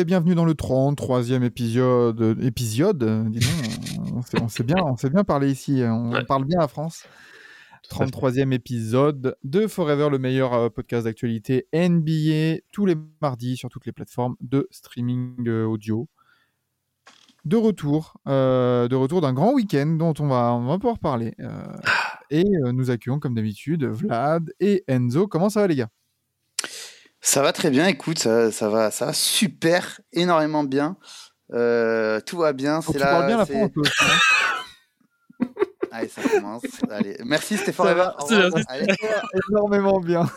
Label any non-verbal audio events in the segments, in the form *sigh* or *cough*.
Et bienvenue dans le 33e épisode. Épisode, euh, on sait bien, on bien parler ici, euh, on Ouais. parle bien à France. Tout à fait. 33e épisode de Forever, le meilleur euh, podcast d'actualité NBA, tous les mardis sur toutes les plateformes de streaming audio. De retour, euh, de retour d'un grand week-end dont on va, on va pouvoir parler. euh, et nous accueillons comme d'habitude Vlad et Enzo. Comment ça va les gars? Ça va très bien, écoute, ça, ça va, ça va super, énormément bien. Euh, tout va bien, c'est parles bien la France toi aussi, hein. *laughs* Allez, ça commence. Allez, merci, c'était Ça va, la- Allez, *laughs* énormément bien.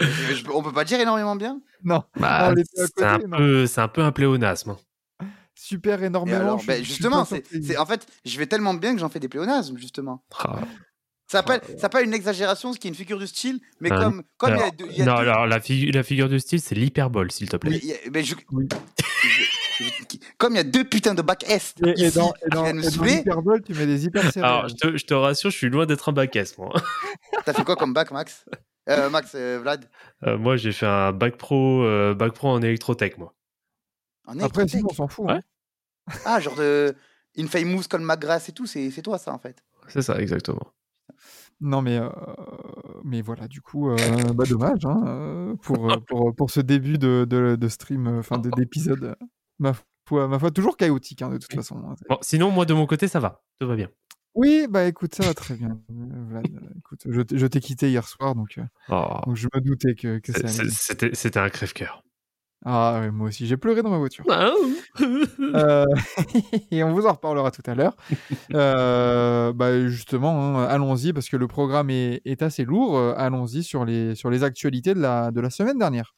je- on peut pas dire énormément bien? Non, Bah, c'est un, un peu un pléonasme. hein. super énormément. alors, je ben, justement, c'est- en fait, je vais tellement bien que j'en fais des pléonasmes, justement. Ah. Ça s'appelle, ça s'appelle une exagération, ce qui est une figure de style, mais Ah, comme, comme il y a il y a non, deux- alors la, figu- la figure de style, c'est l'hyperbole, s'il te plaît. oui, il y a- je- Oui. je- je- comme il y a deux putains de bac Est Et, dans, et dans, viennent me et dans saouler, l'hyperbole, tu mets des hyper Alors, je te, je te rassure, je suis loin d'être un bac S, moi. *laughs* t'as fait quoi comme bac, Max? Euh, Max, euh, Vlad? Euh, moi, j'ai fait un bac pro, euh, bac pro en électrotech, moi. En Après, électrotech? sinon, on s'en fout. Ouais. hein. Ah, genre de Infamous comme McGrath et tout, c'est toi ça en fait. C'est ça, exactement. Non, mais, euh, mais voilà, du coup, euh, bah, dommage hein, pour, pour, pour ce début de, de, de stream, enfin de- d'épisode. ma, foi, ma foi, toujours chaotique hein, de toute façon. hein. Bon, sinon, moi, de mon côté, ça va. Tout va bien. Oui, bah écoute, ça va très bien. euh, Vlad, euh, écoute, je, t'ai quitté hier soir, donc, Oh, donc je me doutais que, ça c'était un crève-cœur. Ah, ouais, moi aussi, j'ai pleuré dans ma voiture. Ah, Euh, *laughs* et on vous en reparlera tout à l'heure. Euh, bah, justement, hein, allons-y parce que le programme est, est assez lourd. Euh, allons-y sur les, sur les actualités de la, de la semaine dernière.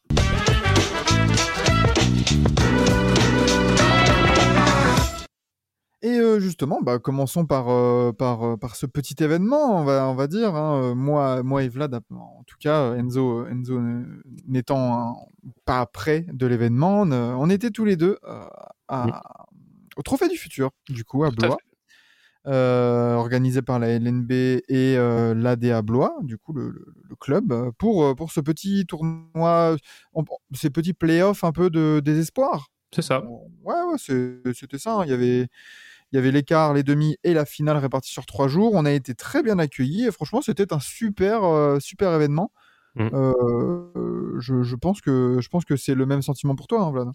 Et justement, bah, commençons par, par, par ce petit événement, on va, on va dire. hein. Moi, moi et Vlad, en tout cas, Enzo, Enzo n'étant pas près de l'événement, ne- on était tous les deux à- Oui. au Trophée du Futur, du coup, à Blois, euh, organisé par la LNB et euh, l'ADA Blois, du coup, le, le- le club, pour, pour ce petit tournoi, on- ces petits playoffs un peu de désespoir. C'est ça. Ouais, c'était ça. hein. Il y avait, il y avait l'écart, les demi et la finale répartis sur trois jours. On a été très bien accueillis et franchement, c'était un super, euh, super événement. Mm. Euh, je, je pense que, je pense que c'est le même sentiment pour toi, hein, Vlad.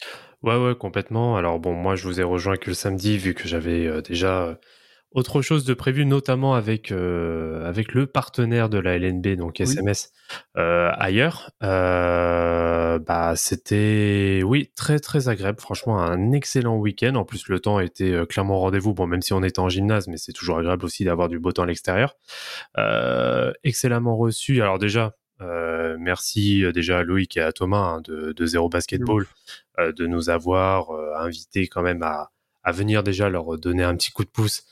Ouais, ouais, complètement. Alors bon, moi, je vous ai rejoint que le samedi, vu que j'avais euh, déjà autre chose de prévu, notamment avec euh, avec le partenaire de la LNB, donc Oui. SMS, euh, ailleurs. Euh, bah, c'était, oui, très très agréable. Franchement, un excellent week-end. En plus, le temps était clairement au rendez-vous. Bon, même si on était en gymnase, mais c'est toujours agréable aussi d'avoir du beau temps à l'extérieur. Excellemment reçu. Alors déjà. euh, merci déjà à Loïc et à Thomas hein, de, de Zéro Basketball euh, de nous avoir euh, invités quand même à, à venir déjà leur donner un petit coup de pouce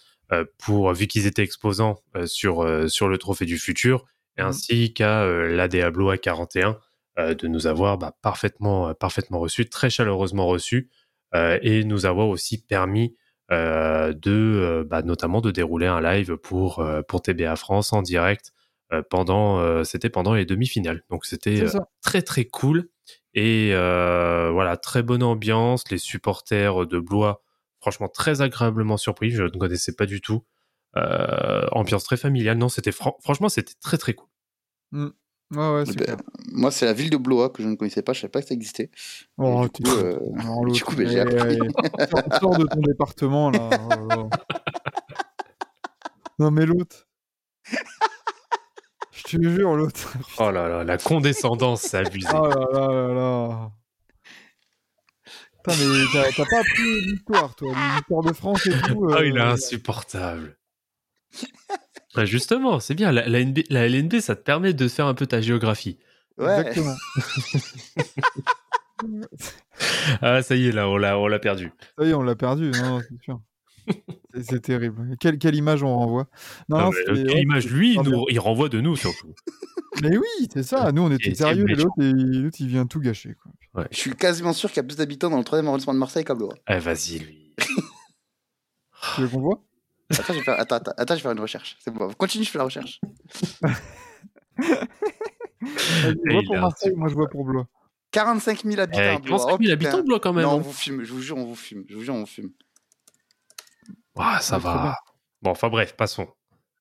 pour vu qu'ils étaient exposants euh, sur euh, sur le trophée du futur et Mhm. ainsi qu'à euh, la Diablo A41 euh, de nous avoir bah, parfaitement euh, parfaitement reçus très chaleureusement reçus euh, et nous avoir aussi permis euh, de euh, bah, notamment de dérouler un live pour euh, pour TBA France en direct euh, pendant euh, c'était pendant les demi-finales. Donc c'était euh, très très cool. Et euh, voilà très bonne ambiance. Les supporters de Blois franchement très agréablement surpris je ne connaissais pas du tout Euh, ambiance très familiale non c'était fran- franchement c'était très très cool Ouais, ouais, c'est Ben, clair. Moi, c'est la ville de Blois que je ne connaissais pas, je savais pas que ça existait. Oh, du coup, euh, *laughs* Alors, du coup, ben, j'ai appris. sors- de ton département, là. Oh là là. Non, mais l'autre. Je te jure, l'autre. *laughs* oh là là la condescendance c'est abusé Oh là là là là. Putain, mais t'as t'as pas appris l'histoire, toi, l'histoire de France et tout. oh il est euh, insupportable Bah, justement, c'est bien. La, la, NB la LNB, ça te permet de faire un peu ta géographie. Ouais. Exactement. *laughs* Ah, ça y est, là, on l'a, on l'a perdu. Ça y est, on l'a perdu, non, non, c'est sûr. C'est- C'est terrible. Quelle, quelle image on renvoie Non, non, mais, euh, quelle ouais, image, lui, nous- il renvoie de nous, surtout. Mais oui, c'est ça. Nous, on était sérieux, et l'autre, il, l'autre, il vient tout gâcher. Quoi. Je suis quasiment sûr qu'il y a plus d'habitants dans le 3 arrondissement de Marseille qu'à Blois. Eh, vas-y, lui. *laughs* Tu veux qu'on voit? Attends, je vais faire, attends, attends, attends, je vais faire une recherche. C'est bon, continue, je fais la recherche. *laughs* Vois il pour Marseille, moi, je vois pour Blois. 45 000 habitants Eh, à Blois. 45 000 Oh, putain. habitants, Blois, quand même. Non, on hein. vous filme, je vous jure, on vous filme. Je vous jure, on vous filme. Ah, ça va. Bon, enfin bref, passons.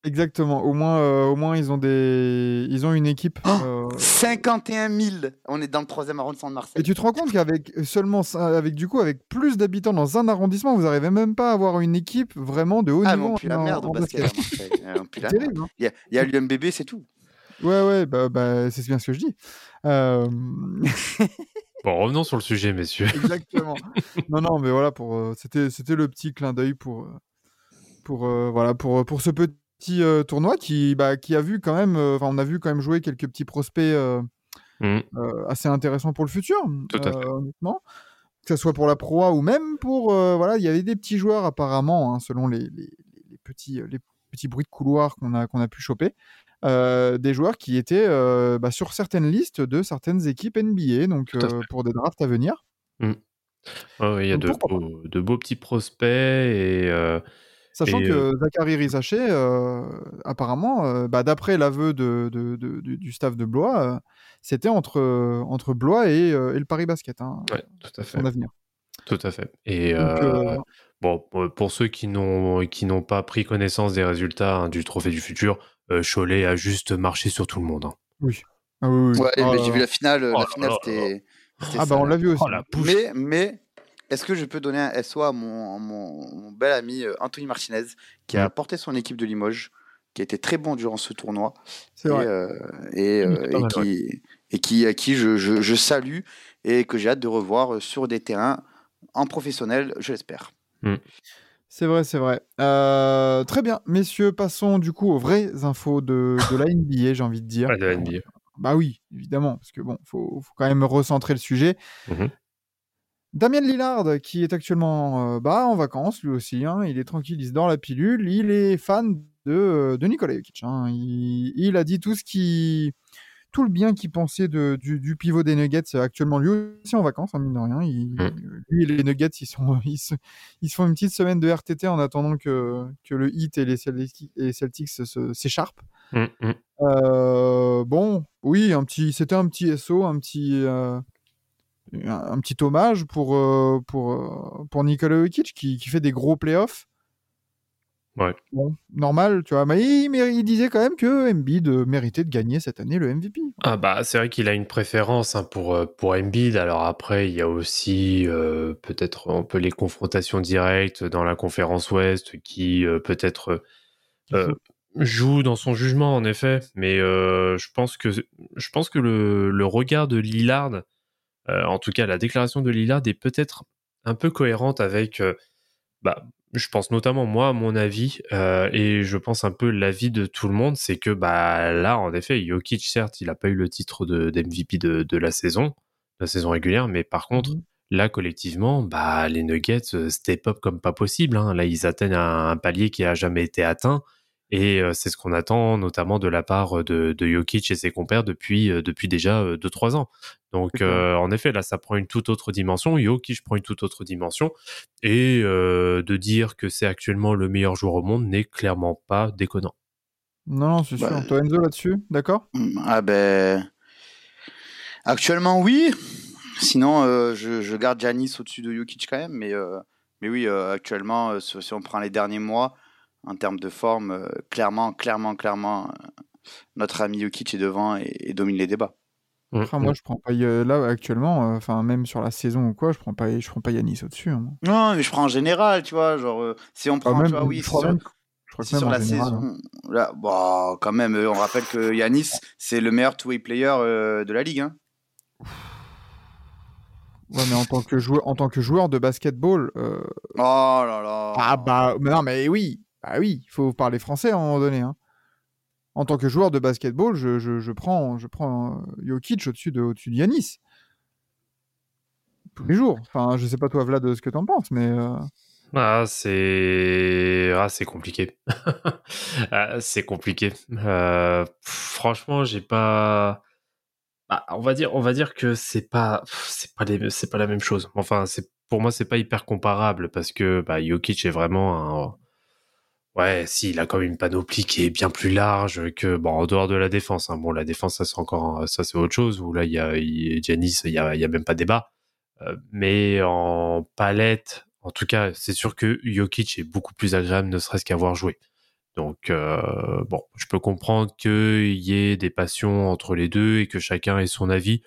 Exactement. Au moins, euh, au moins, ils ont des, ils ont une équipe. Oh euh, 51 000 On est dans le 3 arrondissement de Et Marseille. tu te rends compte qu'avec seulement, avec du coup, avec plus d'habitants dans un arrondissement, vous n'arrivez même pas à avoir une équipe vraiment de haut Ah, niveau on pue *laughs* la merde en au basket hein. Il y a, il y a l'UMBB, c'est tout. Ouais, ouais, bah, bah, c'est bien ce que je dis. Euh, *laughs* Bon, revenons sur le sujet, messieurs. *laughs* Exactement. non, non, mais voilà, pour, euh, c'était, c'était le petit clin d'œil pour, pour, euh, voilà, pour, pour ce petit euh, tournoi qui, bah, qui a vu quand même, euh, enfin, on a vu quand même jouer quelques petits prospects euh, euh, assez intéressants pour le futur, Tout à fait. honnêtement. Que ce soit pour la Pro A ou même pour, voilà, il y avait des petits joueurs apparemment, hein, selon les, les, les petits, les petits bruits de couloir qu'on a, qu'on a pu choper. euh, des joueurs qui étaient euh, bah, sur certaines listes de certaines équipes NBA, donc euh, pour des drafts à venir. Ouais, il y a de beaux, de beaux petits prospects et Sachant Et, que Zachary Rizaché, euh, apparemment, euh, bah, d'après l'aveu de, de- de- du, du staff de Blois, euh, c'était entre, euh, entre Blois et, euh, et le Paris Basket, hein, ouais, tout à fait. son avenir. Tout à fait. Et Donc, euh, euh, bon, pour- ceux qui n'ont qui n'ont pas pris connaissance des résultats hein, du Trophée du Futur, euh, Cholet a juste marché sur tout le monde. hein. oui. Ah, oui, oui. Ouais, Ah, mais là, j'ai vu la finale. Oh la là finale, c'était. ah, bah on l'a vu aussi. Oh la bouche. Mais, mais est-ce que je peux donner un SO à mon, mon, mon bel ami euh, Anthony Martinez, qui a Mm. porté son équipe de Limoges, qui a été très bon durant ce tournoi, C'est et, vrai. euh, et, Mm, euh, et mal, qui, et qui, à qui je, je, je salue et que j'ai hâte de revoir euh, sur des terrains en professionnel, je l'espère. C'est vrai, c'est vrai. Euh, très bien, messieurs, passons du coup aux vraies infos de, de la NBA, j'ai envie de dire. *laughs* Ouais, de la NBA. Bah oui, évidemment, parce que bon, faut, faut quand même recentrer le sujet. Mhm. Damien Lillard, qui est actuellement euh, bah, en vacances, lui aussi, hein, il est tranquille, il se dort la pilule, il est fan de, euh, de Nikola Jokic. hein. Il, il a dit tout ce qui, tout le bien qu'il pensait de, du, du pivot des Nuggets actuellement, lui aussi en vacances, hein, mine de rien. Il, Mhm. Lui et les Nuggets, ils, sont, *laughs* ils, se, ils se font une petite semaine de RTT en attendant que, que le Heat et les Celtics, et les Celtics se- se- s'écharpent. Mm, mm. Euh, bon, oui, un petit, c'était un petit SO, un petit, euh, un, petit hommage pour euh, pour euh, pour Nikola Jokic qui, qui fait des gros playoffs. Ouais. Bon, normal, tu vois. Mais il, disait quand même que Embiid euh, méritait de gagner cette année le MVP. Ah bah c'est vrai qu'il a une préférence hein, pour euh, pour Embiid. Alors après il y a aussi euh, peut-être un peu les confrontations directes dans la conférence Ouest qui euh, peut-être euh, joue dans son jugement en effet. Mais euh, je pense que je pense que le, le regard de Lillard, euh, en tout cas la déclaration de Lillard est peut-être un peu cohérente avec euh, bah je pense notamment moi à mon avis euh, et je pense un peu l'avis de tout le monde c'est que bah là en effet Jokic certes il a pas eu le titre de d'MVP de, de la saison de la saison régulière mais par contre Mhm. là collectivement bah les Nuggets euh, step up comme pas possible hein. là ils atteignent un, un palier qui a jamais été atteint et euh, c'est ce qu'on attend notamment de la part de, de Jokic et ses compères depuis euh, depuis déjà 2-3 ans donc euh, en effet là ça prend une toute autre dimension Jokic prend une toute autre dimension et euh, de dire que c'est actuellement le meilleur joueur au monde n'est clairement pas déconnant. Non, c'est sûr. Bah, Toi, Enzo, là-dessus, d'accord? Ah ben. Actuellement, oui. Sinon, euh, je, je garde Giannis au-dessus de Jokic quand même. Mais, euh, mais oui, euh, actuellement, euh, si on prend les derniers mois, en termes de forme, euh, clairement, clairement, clairement, euh, notre ami Jokic est devant et, et domine les débats. Mm, Enfin, moi, je prends pas euh, là actuellement, euh, enfin même sur la saison ou quoi, je prends pas, je prends pas Yanis au-dessus. hein. Non, mais je prends en général, tu vois. Genre, euh, si on Enfin, prend, même, tu vois, oui, je c'est crois sur, même, je crois que c'est même sur la général, hein. saison. Là, bah, quand même, euh, on rappelle que Yanis, c'est le meilleur two-way player euh, de la ligue. Hein. Ouais, mais en tant que joueur, en tant que joueur de basketball, euh, Oh là là. ah bah mais non, mais oui, bah oui, il faut parler français à un moment donné. Hein. en tant que joueur de basketball, je, je, prends, je prends euh, Jokic au-dessus de, de Yanis. Tous les jours. Enfin, je sais pas toi, Vlad, ce que t'en penses, mais. Ah, c'est ah, c'est compliqué. *laughs* Ah, c'est compliqué. Euh, franchement, j'ai pas. Ah, on va dire, que c'est pas, c'est pas c'est pas la même chose. Enfin, pour moi, c'est pas hyper comparable parce que bah, Jokic est vraiment un. Ouais, si, il a quand même une panoplie qui est bien plus large que bon en dehors de la défense. hein. Bon, la défense, ça c'est encore, ça c'est autre chose. Où là, il y a il- il y a, a même pas débat. Euh, mais en palette, en tout cas, c'est sûr que Jokic est beaucoup plus agréable, ne serait-ce qu'avoir joué. Donc, euh, bon, je peux comprendre qu'il y ait des passions entre les deux et que chacun ait son avis.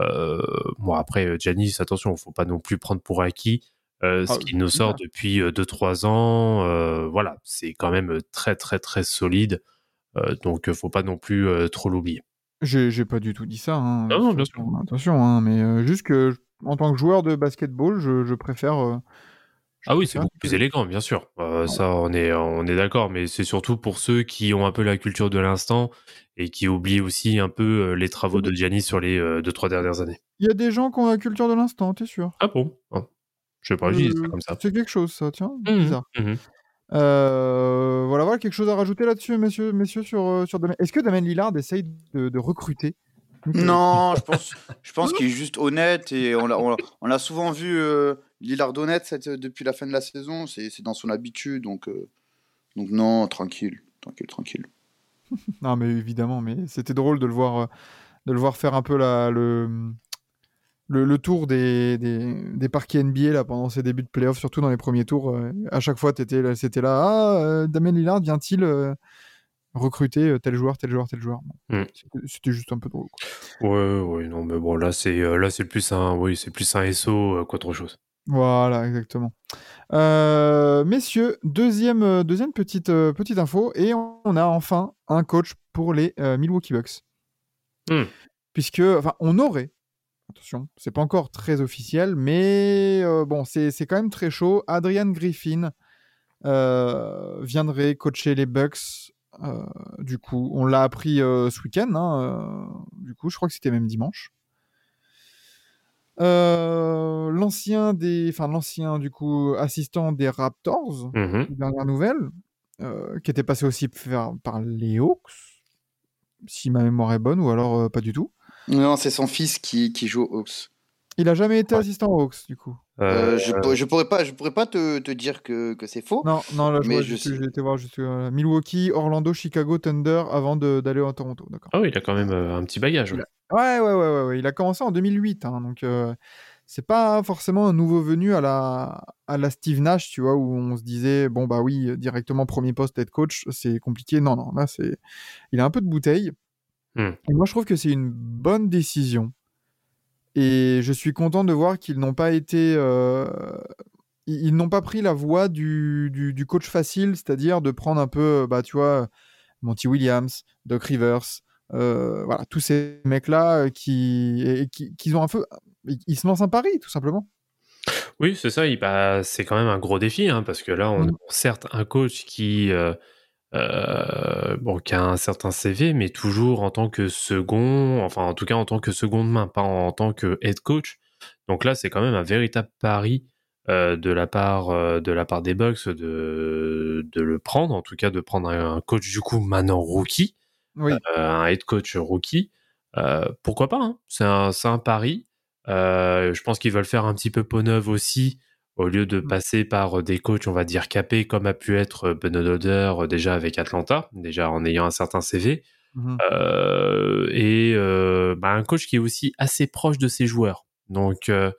Euh, bon, après, Giannis, attention, faut pas non plus prendre pour acquis euh, ce Ah, qu'il nous sort depuis 2-3 ans. Euh, voilà, c'est quand même très, très, très solide. Euh, donc, faut pas non plus trop l'oublier. J'ai pas du tout dit ça. hein. Non, non, bien sûr. Attention, hein, mais juste que en tant que joueur de basketball, je, je préfère. je Ah oui, c'est beaucoup que- plus élégant, bien sûr. Euh, Ça, on est, on est d'accord, mais c'est surtout pour ceux qui ont un peu la culture de l'instant et qui oublient aussi un peu les travaux de Giannis sur les euh, deux, trois dernières années. Il y a des gens qui ont la culture de l'instant, t'es sûr? Ah bon? Ah, Je sais pas, je dis ça Euh, comme ça. C'est quelque chose, ça, tiens. Mhm, Bizarre. mhm. Euh, voilà, voilà, quelque chose à rajouter là-dessus, messieurs, messieurs, sur, euh, sur Damien. Est-ce que Damien Lillard essaye de, de recruter? Non, je pense, je pense qu'il est juste honnête et on l'a, on l'a- on l'a souvent vu euh, Lillard honnête cette- depuis la fin de la saison. C'est, c'est dans son habitude, donc, euh, donc non, tranquille, tranquille, tranquille. *laughs* Non, mais évidemment, mais c'était drôle de le voir, euh, de le voir faire un peu la, le, le, le tour des, des, des parquets NBA là, pendant ses débuts de playoffs, surtout dans les premiers tours. euh, à chaque fois, c'était là. Ah, euh, Damien Lillard vient-il euh, recruter tel joueur, tel joueur, tel joueur? Mm. c'était- juste un peu drôle. quoi. Ouais, ouais, non, mais bon, là, c'est là, c'est plus un, oui, c'est plus un SO qu'autre chose. Voilà, exactement. Euh, messieurs, deuxième, deuxième petite, petite info, et on a enfin un coach pour les euh, Milwaukee Bucks. Hmm. Puisque, enfin, on aurait, attention, c'est pas encore très officiel, mais euh, bon, c'est quand même très chaud. Adrian Griffin euh, viendrait coacher les Bucks. euh, du coup, on l'a appris ce week-end. hein, du coup, je crois que c'était même dimanche. L'ancien des, enfin l'ancien du coup assistant des Raptors, Mhm. dernière nouvelle, qui était passé aussi par, par les Hawks, si ma mémoire est bonne, ou alors pas du tout. Non, c'est son fils qui, qui joue aux Hawks. Il a jamais été Ouais. assistant aux Hawks, du coup. Euh, Euh, je, pour- je pourrais pas, je pourrais pas te, te dire que, que c'est faux. Non, non, là, je Mais vois je été voir juste euh, Milwaukee, Orlando, Chicago, Thunder avant de- d'aller à Toronto. D'accord. Ah oui, il a quand même euh, un petit bagage. ouais. Ouais, ouais, ouais, ouais, ouais. Il a commencé en 2008, hein, donc euh, c'est pas forcément un nouveau venu à la, à la Steve Nash, tu vois, où on se disait, bon, bah oui, directement premier poste head coach, c'est compliqué. Non, non, là, c'est. Il a un peu de bouteille. Hmm. Et moi, je trouve que c'est une bonne décision. Et je suis content de voir qu'ils n'ont pas été. euh, Ils, ils n'ont pas pris la voie du, du, du coach facile, c'est-à-dire de prendre un peu, bah, tu vois, Monty Williams, Doc Rivers, euh, voilà, tous ces mecs-là euh, qui, et- qui, qui ont un peu. Ils, se lancent un pari, tout simplement. Oui, c'est ça. bah, c'est quand même un gros défi, hein, parce que là, on Mm. a certes un coach qui, euh, euh, bon, qui a un certain CV, mais toujours en tant que second, enfin, en tout cas en tant que seconde main, pas en, tant que head coach. Donc là, c'est quand même un véritable pari euh, de la part euh, de la part des Bucks de de le prendre, en tout cas de prendre un, coach du coup maintenant rookie, Oui. un head coach rookie. Pourquoi pas hein C'est un, un pari. Je pense qu'ils veulent faire un petit peu peau neuve aussi, au lieu de Mm. passer par des coachs, on va dire, capés, comme a pu être Ben Holder euh, déjà avec Atlanta, déjà en ayant un certain CV. Euh, et euh, bah, un coach qui est aussi assez proche de ses joueurs. Donc, euh,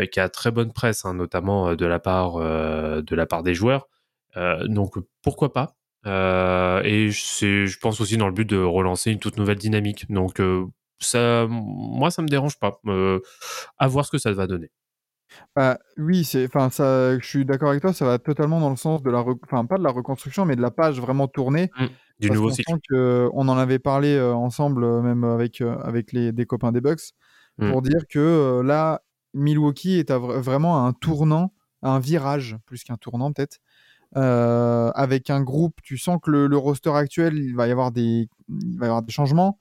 euh, qui a très bonne presse, hein, notamment euh, de la part euh, de la part des joueurs. Euh, donc, pourquoi pas Euh, Et je pense aussi dans le but de relancer une toute nouvelle dynamique. Donc, euh, ça, moi, ça me dérange pas. Euh, à voir ce que ça va donner. Bah, oui, c'est, enfin, ça, je suis d'accord avec toi, ça va totalement dans le sens de la, enfin, pas de la reconstruction, mais de la page vraiment tournée. Du parce nouveau qu'on cycle. sent que on en avait parlé euh, ensemble, euh, même avec, euh, avec les, des copains des Bucks, Mm. pour dire que euh, là, Milwaukee est à vra- vraiment à un tournant, à un virage, plus qu'un tournant peut-être, euh, avec un groupe, tu sens que le, le roster actuel, il va y avoir des, il va y avoir des changements.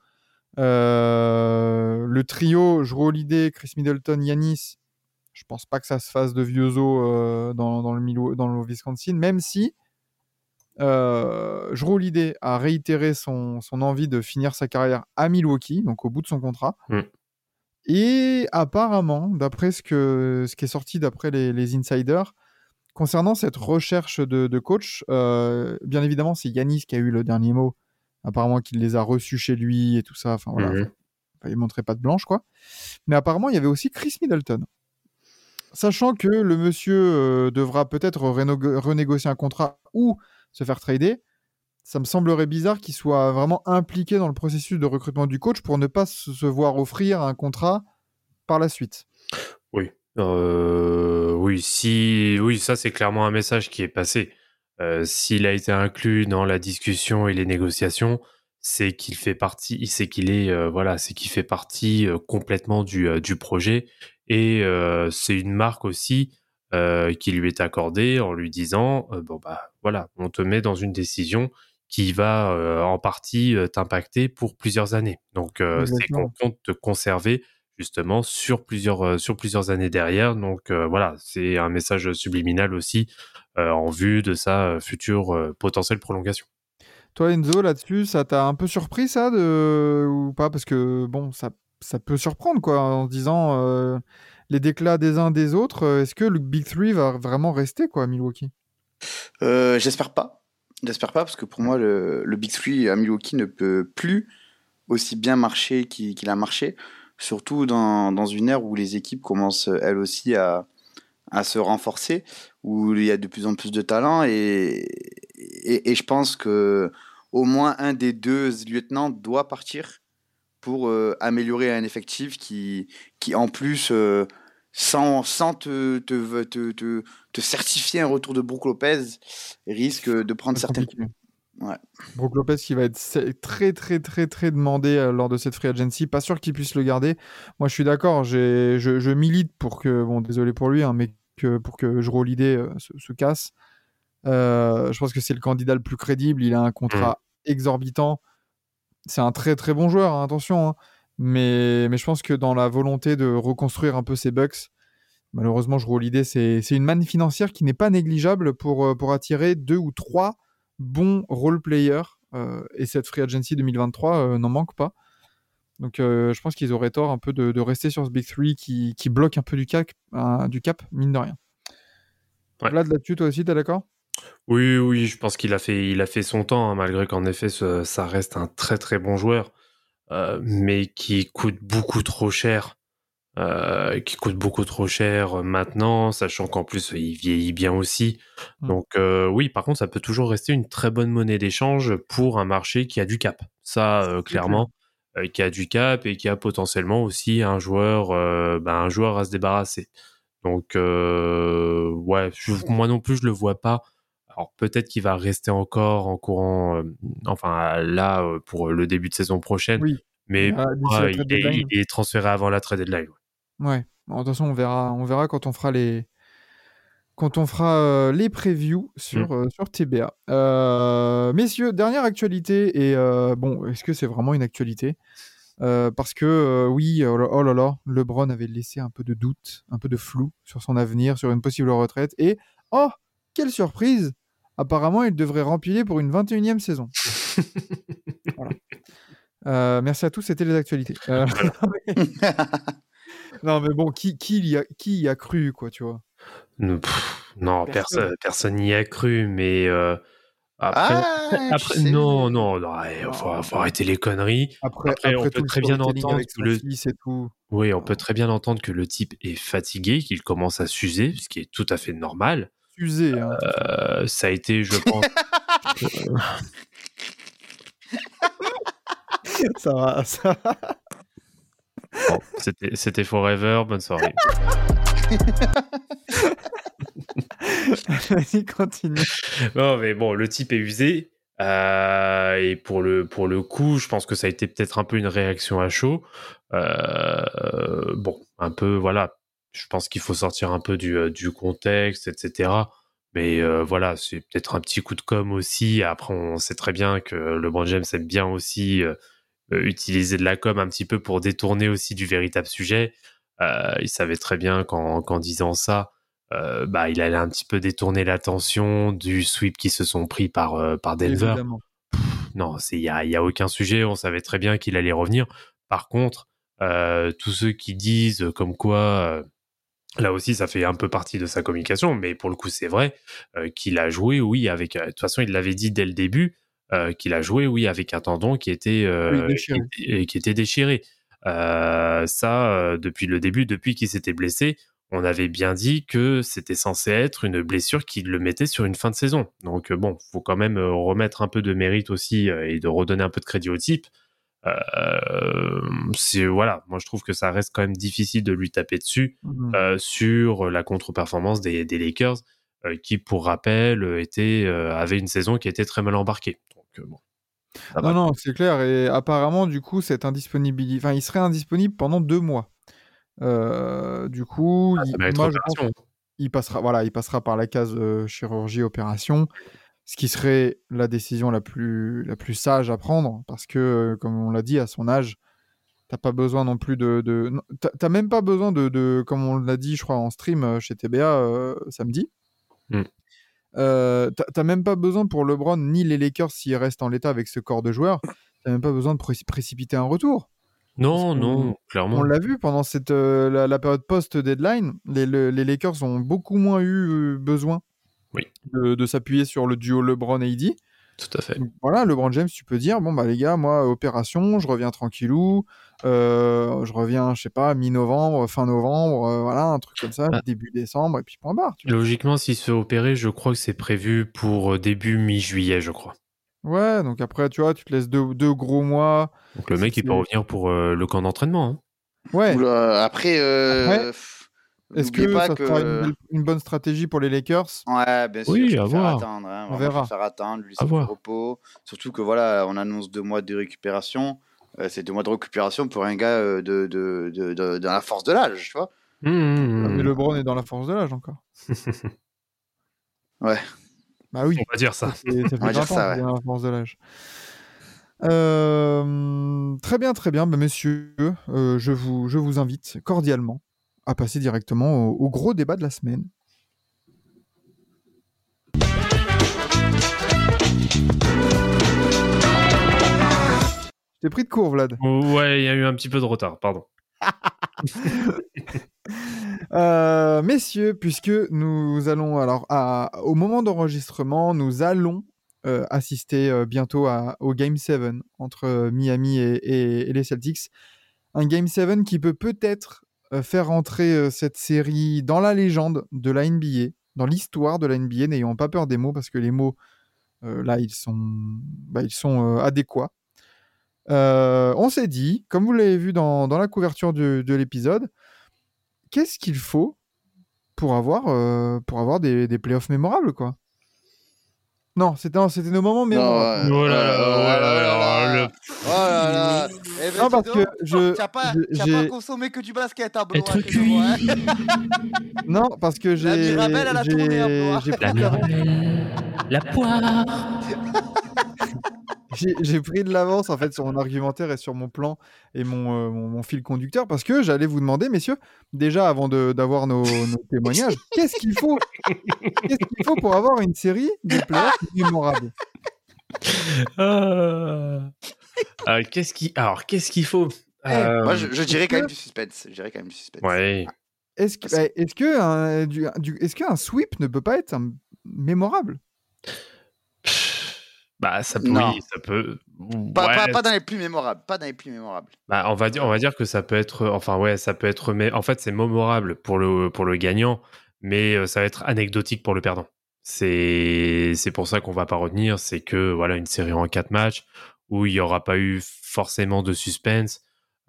Euh, le trio, Jrue Holiday, Chris Middleton, Yanis, je pense pas que ça se fasse de vieux os euh, dans, dans le Milo- dans le Wisconsin, même si euh, Jrue Holiday a réitéré son, son envie de finir sa carrière à Milwaukee, donc au bout de son contrat. Mm. Et apparemment, d'après ce, que, ce qui est sorti d'après les, les insiders, concernant cette recherche de, de coach, euh, bien évidemment, c'est Yanis qui a eu le dernier mot. Apparemment, qu'il les a reçus chez lui et tout ça. Enfin voilà, Mhm. Enfin, il montrait pas de blanche, quoi. Mais apparemment, il y avait aussi Chris Middleton. Sachant que le monsieur euh, devra peut-être renégocier un contrat ou se faire trader, ça me semblerait bizarre qu'il soit vraiment impliqué dans le processus de recrutement du coach pour ne pas se voir offrir un contrat par la suite. Oui. Euh, oui, si, oui, ça c'est clairement un message qui est passé. Euh, S'il a été inclus dans la discussion et les négociations, c'est qu'il fait partie, c'est qu'il est, voilà, c'est qu'il fait partie complètement du projet et euh, c'est une marque aussi euh, qui lui est accordée en lui disant, euh, bon bah voilà, on te met dans une décision qui va en partie t'impacter pour plusieurs années. Donc c'est qu'on compte te conserver justement sur plusieurs sur plusieurs années derrière. Donc voilà, c'est un message subliminal aussi en vue de sa future potentielle prolongation. Toi, Enzo, là-dessus, ça t'a un peu surpris, ça, de... ou pas? Parce que, bon, ça, ça peut surprendre, quoi, en se disant euh, les déclats des uns des autres. euh, Est-ce que le Big Three va vraiment rester, quoi, à Milwaukee? Euh, J'espère pas. J'espère pas parce que pour moi, le, Big Three à Milwaukee ne peut plus aussi bien marcher qu'il a marché. Surtout dans, une ère où les équipes commencent elles aussi à, se renforcer, où il y a de plus en plus de talent et, et, et je pense que au moins un des deux lieutenants doit partir pour euh, améliorer un effectif qui, qui en plus, euh, sans, sans te, te, te, te, te certifier un retour de Brook Lopez, risque de prendre certaines. Ouais. Brook Lopez qui va être très très très très demandé euh, lors de cette free agency. Pas sûr qu'il puisse le garder. Moi je suis d'accord, j'ai- je, je milite pour que, bon désolé pour lui, hein, mais que, pour que Jrue Holiday euh, se, se casse. Euh, je pense que c'est le candidat le plus crédible. Il a un contrat exorbitant. C'est un très très bon joueur, hein, attention. hein. Mais, mais je pense que dans la volonté de reconstruire un peu ses Bucks, malheureusement, Jrue Holiday, c'est c'est une manne financière qui n'est pas négligeable pour, euh, pour attirer deux ou trois bons role players. euh, et cette free agency 2023 euh, n'en manque pas. Donc euh, je pense qu'ils auraient tort un peu de, de rester sur ce Big Three qui, qui bloque un peu du cap, euh, du cap mine de rien. Ouais. Vlad, là-dessus, toi aussi, t'es d'accord? Oui, oui, je pense qu'il a fait, il a fait son temps, hein, malgré qu'en effet, ce- ça reste un très très bon joueur, euh, mais qui coûte beaucoup trop cher, euh, qui coûte beaucoup trop cher euh, maintenant, sachant qu'en plus il vieillit bien aussi. Mm. Donc euh, oui, par contre, ça peut toujours rester une très bonne monnaie d'échange pour un marché qui a du cap. Ça, clairement, qui a du cap et qui a potentiellement aussi un joueur, ben, un joueur à se débarrasser. Donc ouais, je- moi non plus, je le vois pas. Alors peut-être qu'il va rester encore en courant, euh, enfin là euh, pour le début de saison prochaine. Oui. Mais Ah, moi, il, est, deadline. il est transféré avant la trade deadline. ouais. Ouais. Bon, de toute façon, on verra, on verra quand on fera les, quand on fera euh, les previews sur, euh, sur TBA. Euh, messieurs, dernière actualité, et euh, bon, est-ce que c'est vraiment une actualité? Euh, Parce que euh, oui, oh là, oh là là, LeBron avait laissé un peu de doute, un peu de flou sur son avenir, sur une possible retraite, et oh, quelle surprise Apparemment, il devrait rempiler pour une 21e saison. *laughs* Voilà. Euh, merci à tous, c'était les actualités. Euh, *laughs* non, mais bon, qui, qui, y a, qui y a cru, quoi, tu vois? Pff, non, Personne. n'y a cru, mais euh, après, Ah, après non, non, non, ouais, faut, faut arrêter les conneries. Après, Après, on peut très bien entendre que le- tout. Oui, on peut très bien entendre que le type est fatigué, qu'il commence à s'user, ce qui est tout à fait normal. Usé, hein. Euh, ça a été, je pense, *laughs* ça va, ça va. bon, c'était, c'était forever. Bonne soirée. *laughs* Vas-y, continue. Non, mais bon, le type est usé. euh, et pour le, pour le coup, je pense que ça a été peut-être un peu une réaction à chaud. Euh, bon, un peu, voilà. Je pense qu'il faut sortir un peu du, euh, du contexte, etc. Mais euh, voilà, c'est peut-être un petit coup de com aussi. Après, on sait très bien que LeBron James aime bien aussi euh, euh, utiliser de la com un petit peu pour détourner aussi du véritable sujet. Euh, il savait très bien qu'en qu'en disant ça, bah, il allait un petit peu détourner l'attention du sweep qui se sont pris par, par Denver. Évidemment. Non, il n'y a, y a aucun sujet. On savait très bien qu'il allait revenir. Par contre, tous ceux qui disent comme quoi, là aussi, ça fait un peu partie de sa communication, mais pour le coup, c'est vrai euh, qu'il a joué, oui, avec. euh, De toute façon, il l'avait dit dès le début euh, qu'il a joué, oui, avec un tendon qui était euh, Oui, qui était- qui était déchiré. Ça, depuis le début, depuis qu'il s'était blessé, on avait bien dit que c'était censé être une blessure qui le mettait sur une fin de saison. Donc bon, faut quand même remettre un peu de mérite aussi et de redonner un peu de crédit au type. Euh, c'est voilà, moi je trouve que ça reste quand même difficile de lui taper dessus Mhm. euh, sur la contre-performance des, des Lakers, euh, qui pour rappel euh, était euh, avait une saison qui était très mal embarquée. Donc euh, bon. ça va. Non, non, c'est clair. Et apparemment, du coup, cette indisponibilité, enfin, il serait indisponible pendant deux mois. Euh, du coup, Ah, il, moi, je pense qu'il passera, voilà, il passera par la case euh, chirurgie opération, ce qui serait la décision la plus, la plus sage à prendre, parce que, euh, comme on l'a dit, à son âge, t'as pas besoin non plus de, de t'as- même pas besoin de, de, comme on l'a dit, je crois en stream euh, chez TBA euh, samedi. Mm. Euh, t'as même pas besoin pour LeBron ni les Lakers s'ils restent en l'état avec ce corps de joueur. T'as même pas besoin de pré- précipiter un retour. Non, non, clairement. On l'a vu pendant cette, euh, la, la période post-deadline, les, le- les Lakers ont beaucoup moins eu besoin Oui. de, de s'appuyer sur le duo LeBron-AD. Tout à fait. Donc Voilà, LeBron James, tu peux dire, bon bah les gars, moi, opération, je reviens tranquillou, euh, je reviens, je sais pas, mi-novembre, fin novembre, euh, voilà, un truc comme ça, Ah. début décembre, et puis point barre. tu. Logiquement, s'il se fait opérer, je crois que c'est prévu pour euh, début mi-juillet, je crois. Ouais, donc après, tu vois, tu te laisses deux, deux gros mois. Donc le mec, il peut revenir pour euh, le camp d'entraînement. hein. Ouais, Oula, après, euh, est-ce que pas ça que... sera une, belle- une bonne stratégie pour les Lakers? Ouais, bien sûr, Oui, je à voir. attendre. Hein, On verra. préfère attendre, lui laisser repos. Surtout que voilà, on annonce deux mois de récupération. Euh, c'est deux mois de récupération pour un gars euh, de, de, de, de- dans la force de l'âge, tu vois. Mmh, mmh, Mais mmh. LeBron est dans la force de l'âge encore. *laughs* Ouais. Bah oui. On va dire ça. Fait, *laughs* On va 20 dire ça, ouais. à la force de l'âge. Euh, très bien, très bien. Bah, messieurs, euh, je, vous, je vous invite cordialement à passer directement au, au gros débat de la semaine. Je t'ai pris de court, Vlad. Ouais, il y a eu un petit peu de retard, pardon. *laughs* Euh, messieurs, puisque nous allons alors à- au moment d'enregistrement, nous allons euh, assister euh, bientôt à- au Game 7 entre Miami et, et- et les Celtics. Un Game 7 qui peut peut-être faire entrer euh, cette série dans la légende de la NBA, dans l'histoire de la NBA. N'ayons pas peur des mots parce que les mots euh, là ils sont, bah, euh, adéquats. Euh, on s'est dit, comme vous l'avez vu dans, la couverture de, de l'épisode, qu'est-ce qu'il faut pour avoir, euh, pour avoir des, des playoffs mémorables, quoi? Non, c'était non, nos moments mémorables. Oh là là, oh là là, Oh là là. Eh ben, Non, parce que je- T'as pas, je- consommé que du basket, hein, Benoît, Être nous, hein. *laughs* Non, parce que j'ai. Mirabelle à la j'ai- tournée, un peu, hein. j'ai La de l'avance- Mirabelle, la poire. *laughs* j'ai- pris de l'avance en fait sur mon argumentaire et sur mon plan et mon, euh, mon, mon fil conducteur parce que j'allais vous demander, messieurs, déjà avant de- d'avoir nos, nos témoignages, qu'est-ce qu'il faut Qu'est-ce qu'il faut pour avoir une série de playoffs mémorables? Euh, euh, qu'est-ce qui... Alors, qu'est-ce qu'il faut? Euh, Moi, je, je dirais quand même du suspense. Je dirais quand même du suspense. Ouais. Est-ce que, eh, est-ce que un, du- du- est-ce qu'un sweep ne peut pas être un- mémorable? Bah, ça peut... Oui, ça peut... Pas, ouais, pas, pas dans les plus mémorables. Pas dans les plus mémorables. Bah, on va dire, on va dire que ça peut être, enfin ouais, ça peut être, mais en fait c'est mémorable pour le pour le gagnant, mais euh, ça va être anecdotique pour le perdant. C'est c'est pour ça qu'on va pas retenir, c'est que voilà une série en quatre matchs où il y aura pas eu forcément de suspense,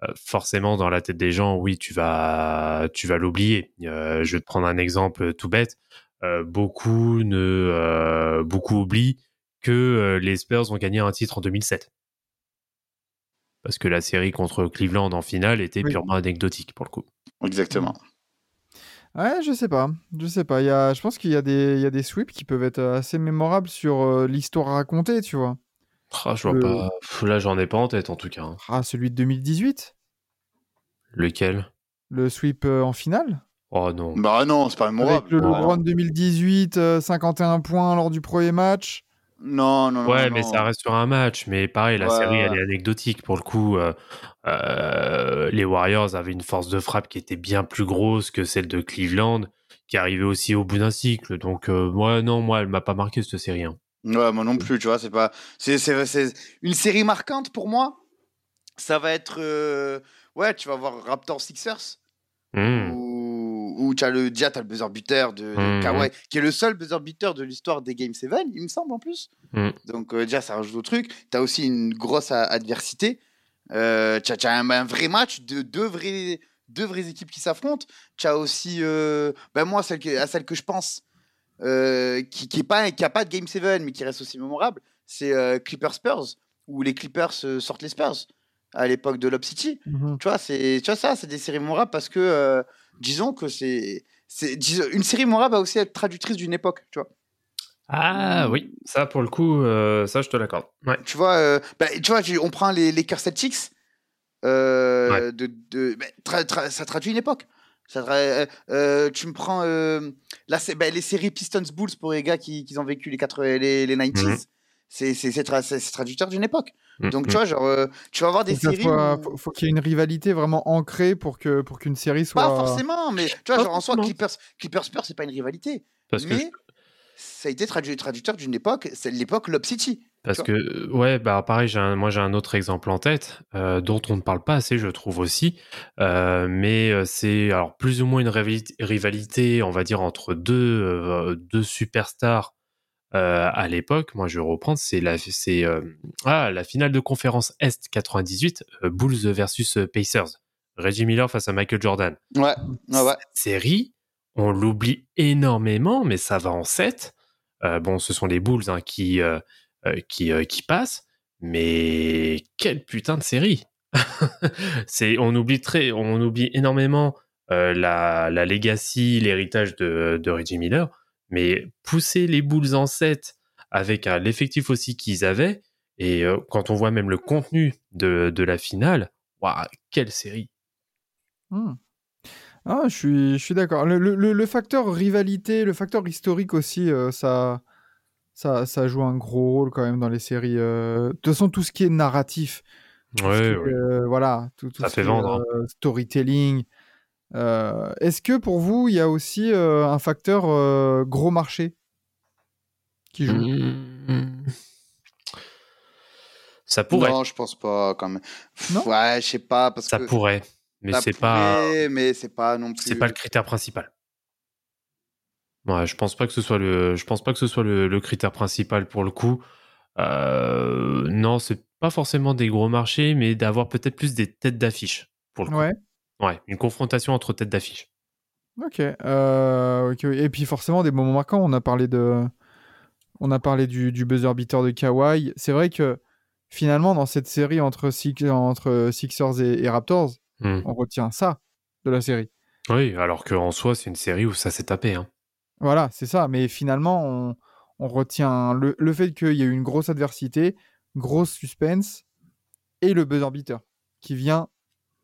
euh, forcément dans la tête des gens, oui tu vas tu vas l'oublier. Euh, je vais te prendre un exemple tout bête. Euh, beaucoup ne beaucoup oublient que euh, les Spurs ont gagné un titre en 2007 parce que la série contre Cleveland en finale était Oui. purement anecdotique pour le coup. Exactement. Ouais, je sais pas. Je sais pas. Il y a, je pense qu'il y, a des- il y a des sweeps qui peuvent être assez mémorables sur euh, l'histoire racontée, tu vois. Ah, je vois Le- pas. Là, j'en ai pas en tête en tout cas. hein. Ah, celui de 2018 Lequel? Le sweep euh, en finale? Oh non. Bah non, c'est pas mémorable. Avec le. LeBron 2018, euh, 51 points lors du premier match. Non, non, non. Ouais, non, mais non. ça reste sur un match. Mais pareil, la Ouais, série, elle est anecdotique. Pour le coup, euh, euh, les Warriors avaient une force de frappe qui était bien plus grosse que celle de Cleveland, qui arrivait aussi au bout d'un cycle. Donc, euh, moi, non, moi, elle m'a pas marqué cette série. hein. Ouais, moi non plus, tu vois, c'est pas. C'est, c'est, c'est une série marquante pour moi. Ça va être. euh, Ouais, tu vas voir Raptors Sixers. Hmm. Où, où tu as le, déjà, t'as le buzzer beater de, de Mhm. Kawhi, qui est le seul buzzer beater de l'histoire des Game 7, il me semble en plus. Mhm. Donc, euh, déjà, ça rajoute au truc. Tu as aussi une grosse a- adversité. Euh, tu as, un, un vrai match de deux vraies, deux vraies équipes qui s'affrontent. Tu as aussi, euh, ben moi, celle que, à celle que je pense, euh, qui qui n'a pas, qui a pas de Game 7, mais qui reste aussi mémorable, c'est euh, Clippers Spurs, où les Clippers euh, sortent les Spurs à l'époque de Lob City. Mhm. Tu vois, c'est, tu vois ça, c'est des séries mémorables parce que, euh, disons que c'est, une série mémorable va aussi être traductrice d'une époque, tu vois. Ah oui, ça, pour le coup, euh, ça, je te l'accorde. Ouais. Tu vois, euh, bah, tu vois, on prend les Lakers Celtics, euh, Ouais. de, de, bah, tra- tra- ça traduit une époque. Ça tra- euh, tu me prends là, c'est bah, les séries Pistons Bulls pour les gars qui, qui ont vécu les, 80, les, les 90s. Mhm. C'est, c'est, c'est tra- c'est- c'est traducteur d'une époque. Mm, Donc, mm. tu vois, genre, euh, tu vas avoir des séries. soit- où- faut, faut qu'il y ait une rivalité vraiment ancrée pour que pour qu'une série soit. Pas forcément, mais tu vois, genre en soi. Clippers, Clippers Spurs, c'est pas une rivalité. Parce que mais ça a été traduit, traducteur d'une époque, c'est l'époque Lob City. Parce que, ouais, bah pareil, j'ai un- moi j'ai un autre exemple en tête, euh, dont on ne parle pas assez, je trouve aussi. Euh, mais c'est alors plus ou moins une rivalité, rivalité, on va dire, entre deux, euh, deux superstars euh, à l'époque. Moi, je vais reprendre, c'est la, c'est, euh, ah, la finale de conférence Est 98, euh, Bulls versus Pacers. Reggie Miller face à Michael Jordan. Ouais, ouais, ouais. Cette série, on l'oublie énormément, mais ça va en 7. bon, ce sont les Bulls hein, qui, qui, qui passent, mais quelle putain de série *laughs* C'est, on oublie très, on oublie énormément la, la legacy, l'héritage de, de Reggie Miller, mais pousser les Bulls en 7 avec euh, l'effectif aussi qu'ils avaient, et euh, quand on voit même le contenu de, de la finale, waouh, quelle série Hmm. Ah, je suis, je suis d'accord. Le, le- le- le facteur rivalité, le facteur historique aussi, euh, ça, ça, ça joue un gros rôle quand même dans les séries. euh. De toute façon, tout ce qui est narratif, Ouais, euh, voilà, tout, tout Ça ce fait qui vendre, hein. storytelling. Euh, Est-ce que pour vous, il y a aussi euh, un facteur euh, gros marché qui joue? Mmh. Ça pourrait, Non, je pense pas quand même. Non? ouais, je sais pas parce ça que pourrait, mais c'est pas, mais c'est pas non plus. c'est pas le critère principal. Ouais, je pense pas que ce soit le, je pense pas que ce soit le, le critère principal pour le coup. Euh, non, c'est pas forcément des gros marchés, mais d'avoir peut-être plus des têtes d'affiche pour le coup. Ouais. Ouais, une confrontation entre têtes d'affiche. Ok. euh. Et puis forcément des moments marquants. On a parlé de, on a parlé du, du buzzer beater de Kawhi. C'est vrai que finalement dans cette série entre, Six- entre Sixers et, et Raptors, Hmm. on retient ça de la série. Oui, alors qu'en soi, c'est une série où ça s'est tapé. Hein. Voilà, c'est ça. Mais finalement, on, on retient le, le fait qu'il y a eu une grosse adversité, grosse suspense et le buzzer beater qui vient.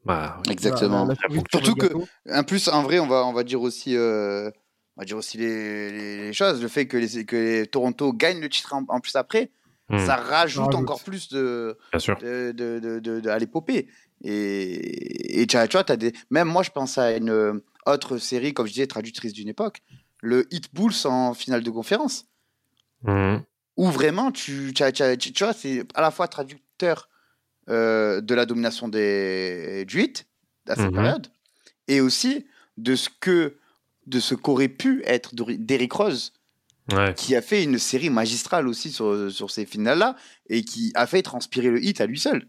Bah. Exactement. Surtout que-. En plus, en vrai, on va, on va dire aussi, euh, on va dire aussi les, les- les choses. Le fait que les, que les Toronto gagnent le titre en, en plus après, Hmm, ça rajoute encore plus de, bien sûr. de, de, de, de- de- à l'épopée. Et, et tu vois, t'as des... même moi, je pense à une autre série, comme je disais, traductrice d'une époque, le Hit Bulls en finale de conférence, Hmm. où vraiment, tu, tu, as- tu as- tu- tu vois, c'est à la fois traducteur euh, de la domination des, Hit à cette Mhm. période, et aussi de ce que de ce qu'aurait pu être Derrick Rose, Ouais. qui a fait une série magistrale aussi sur, sur ces finales-là, et qui a fait transpirer le hit à lui seul.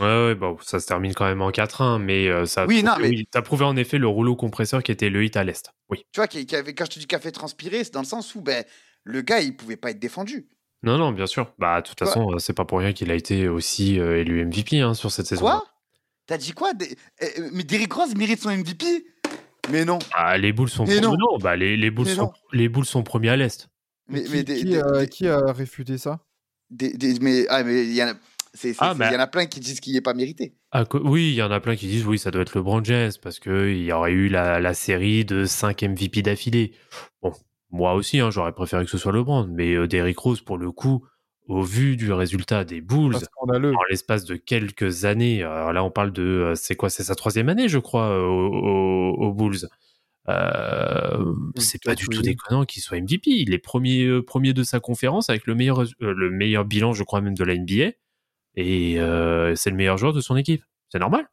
Ouais, ouais, bon, ça se termine quand même en 4-1, mais euh, ça a Oui, prouvé, non, mais- oui, prouvé en effet le rouleau compresseur qui était le hit à l'Est. Oui. Tu vois, qui, qui avait, quand je te dis qu'il a fait transpirer, c'est dans le sens où ben, le gars, il pouvait pas être défendu. Non, non, bien sûr. Bah, de toute Quoi? façon, c'est pas pour rien qu'il a été aussi euh, élu MVP hein, sur cette saison. Quoi? T'as dit quoi? Des- euh, Mais Derrick Rose mérite son MVP Mais non. Ah, les Bulls sont Mais non. non, bah, les, les Bulls Mais sont non. les Bulls sont premiers à l'est. Mais, qui, mais des- qui, des- euh, des- qui a réfuté ça? Des- des- mais ah, mais il y en a. Ah, c'est- bah. il y en a plein qui disent qu'il n'est pas mérité. Ah, oui, il y en a plein qui disent oui, ça doit être LeBron James parce que il y aurait eu la, la série de 5 MVP d'affilée. Bon, moi aussi, hein, j'aurais préféré que ce soit LeBron, mais euh, Derrick Rose, pour le coup, au vu du résultat des Bulls, en l'espace de quelques années, alors là on parle de, euh, c'est quoi, c'est sa troisième année, je crois, euh, aux, aux- aux Bulls. Euh, c'est pas du tout déconnant qu'il soit MVP. Il est premier, euh, premier de sa conférence avec le meilleur, euh, le meilleur bilan, je crois même de la NBA, et c'est le meilleur joueur de son équipe. C'est normal.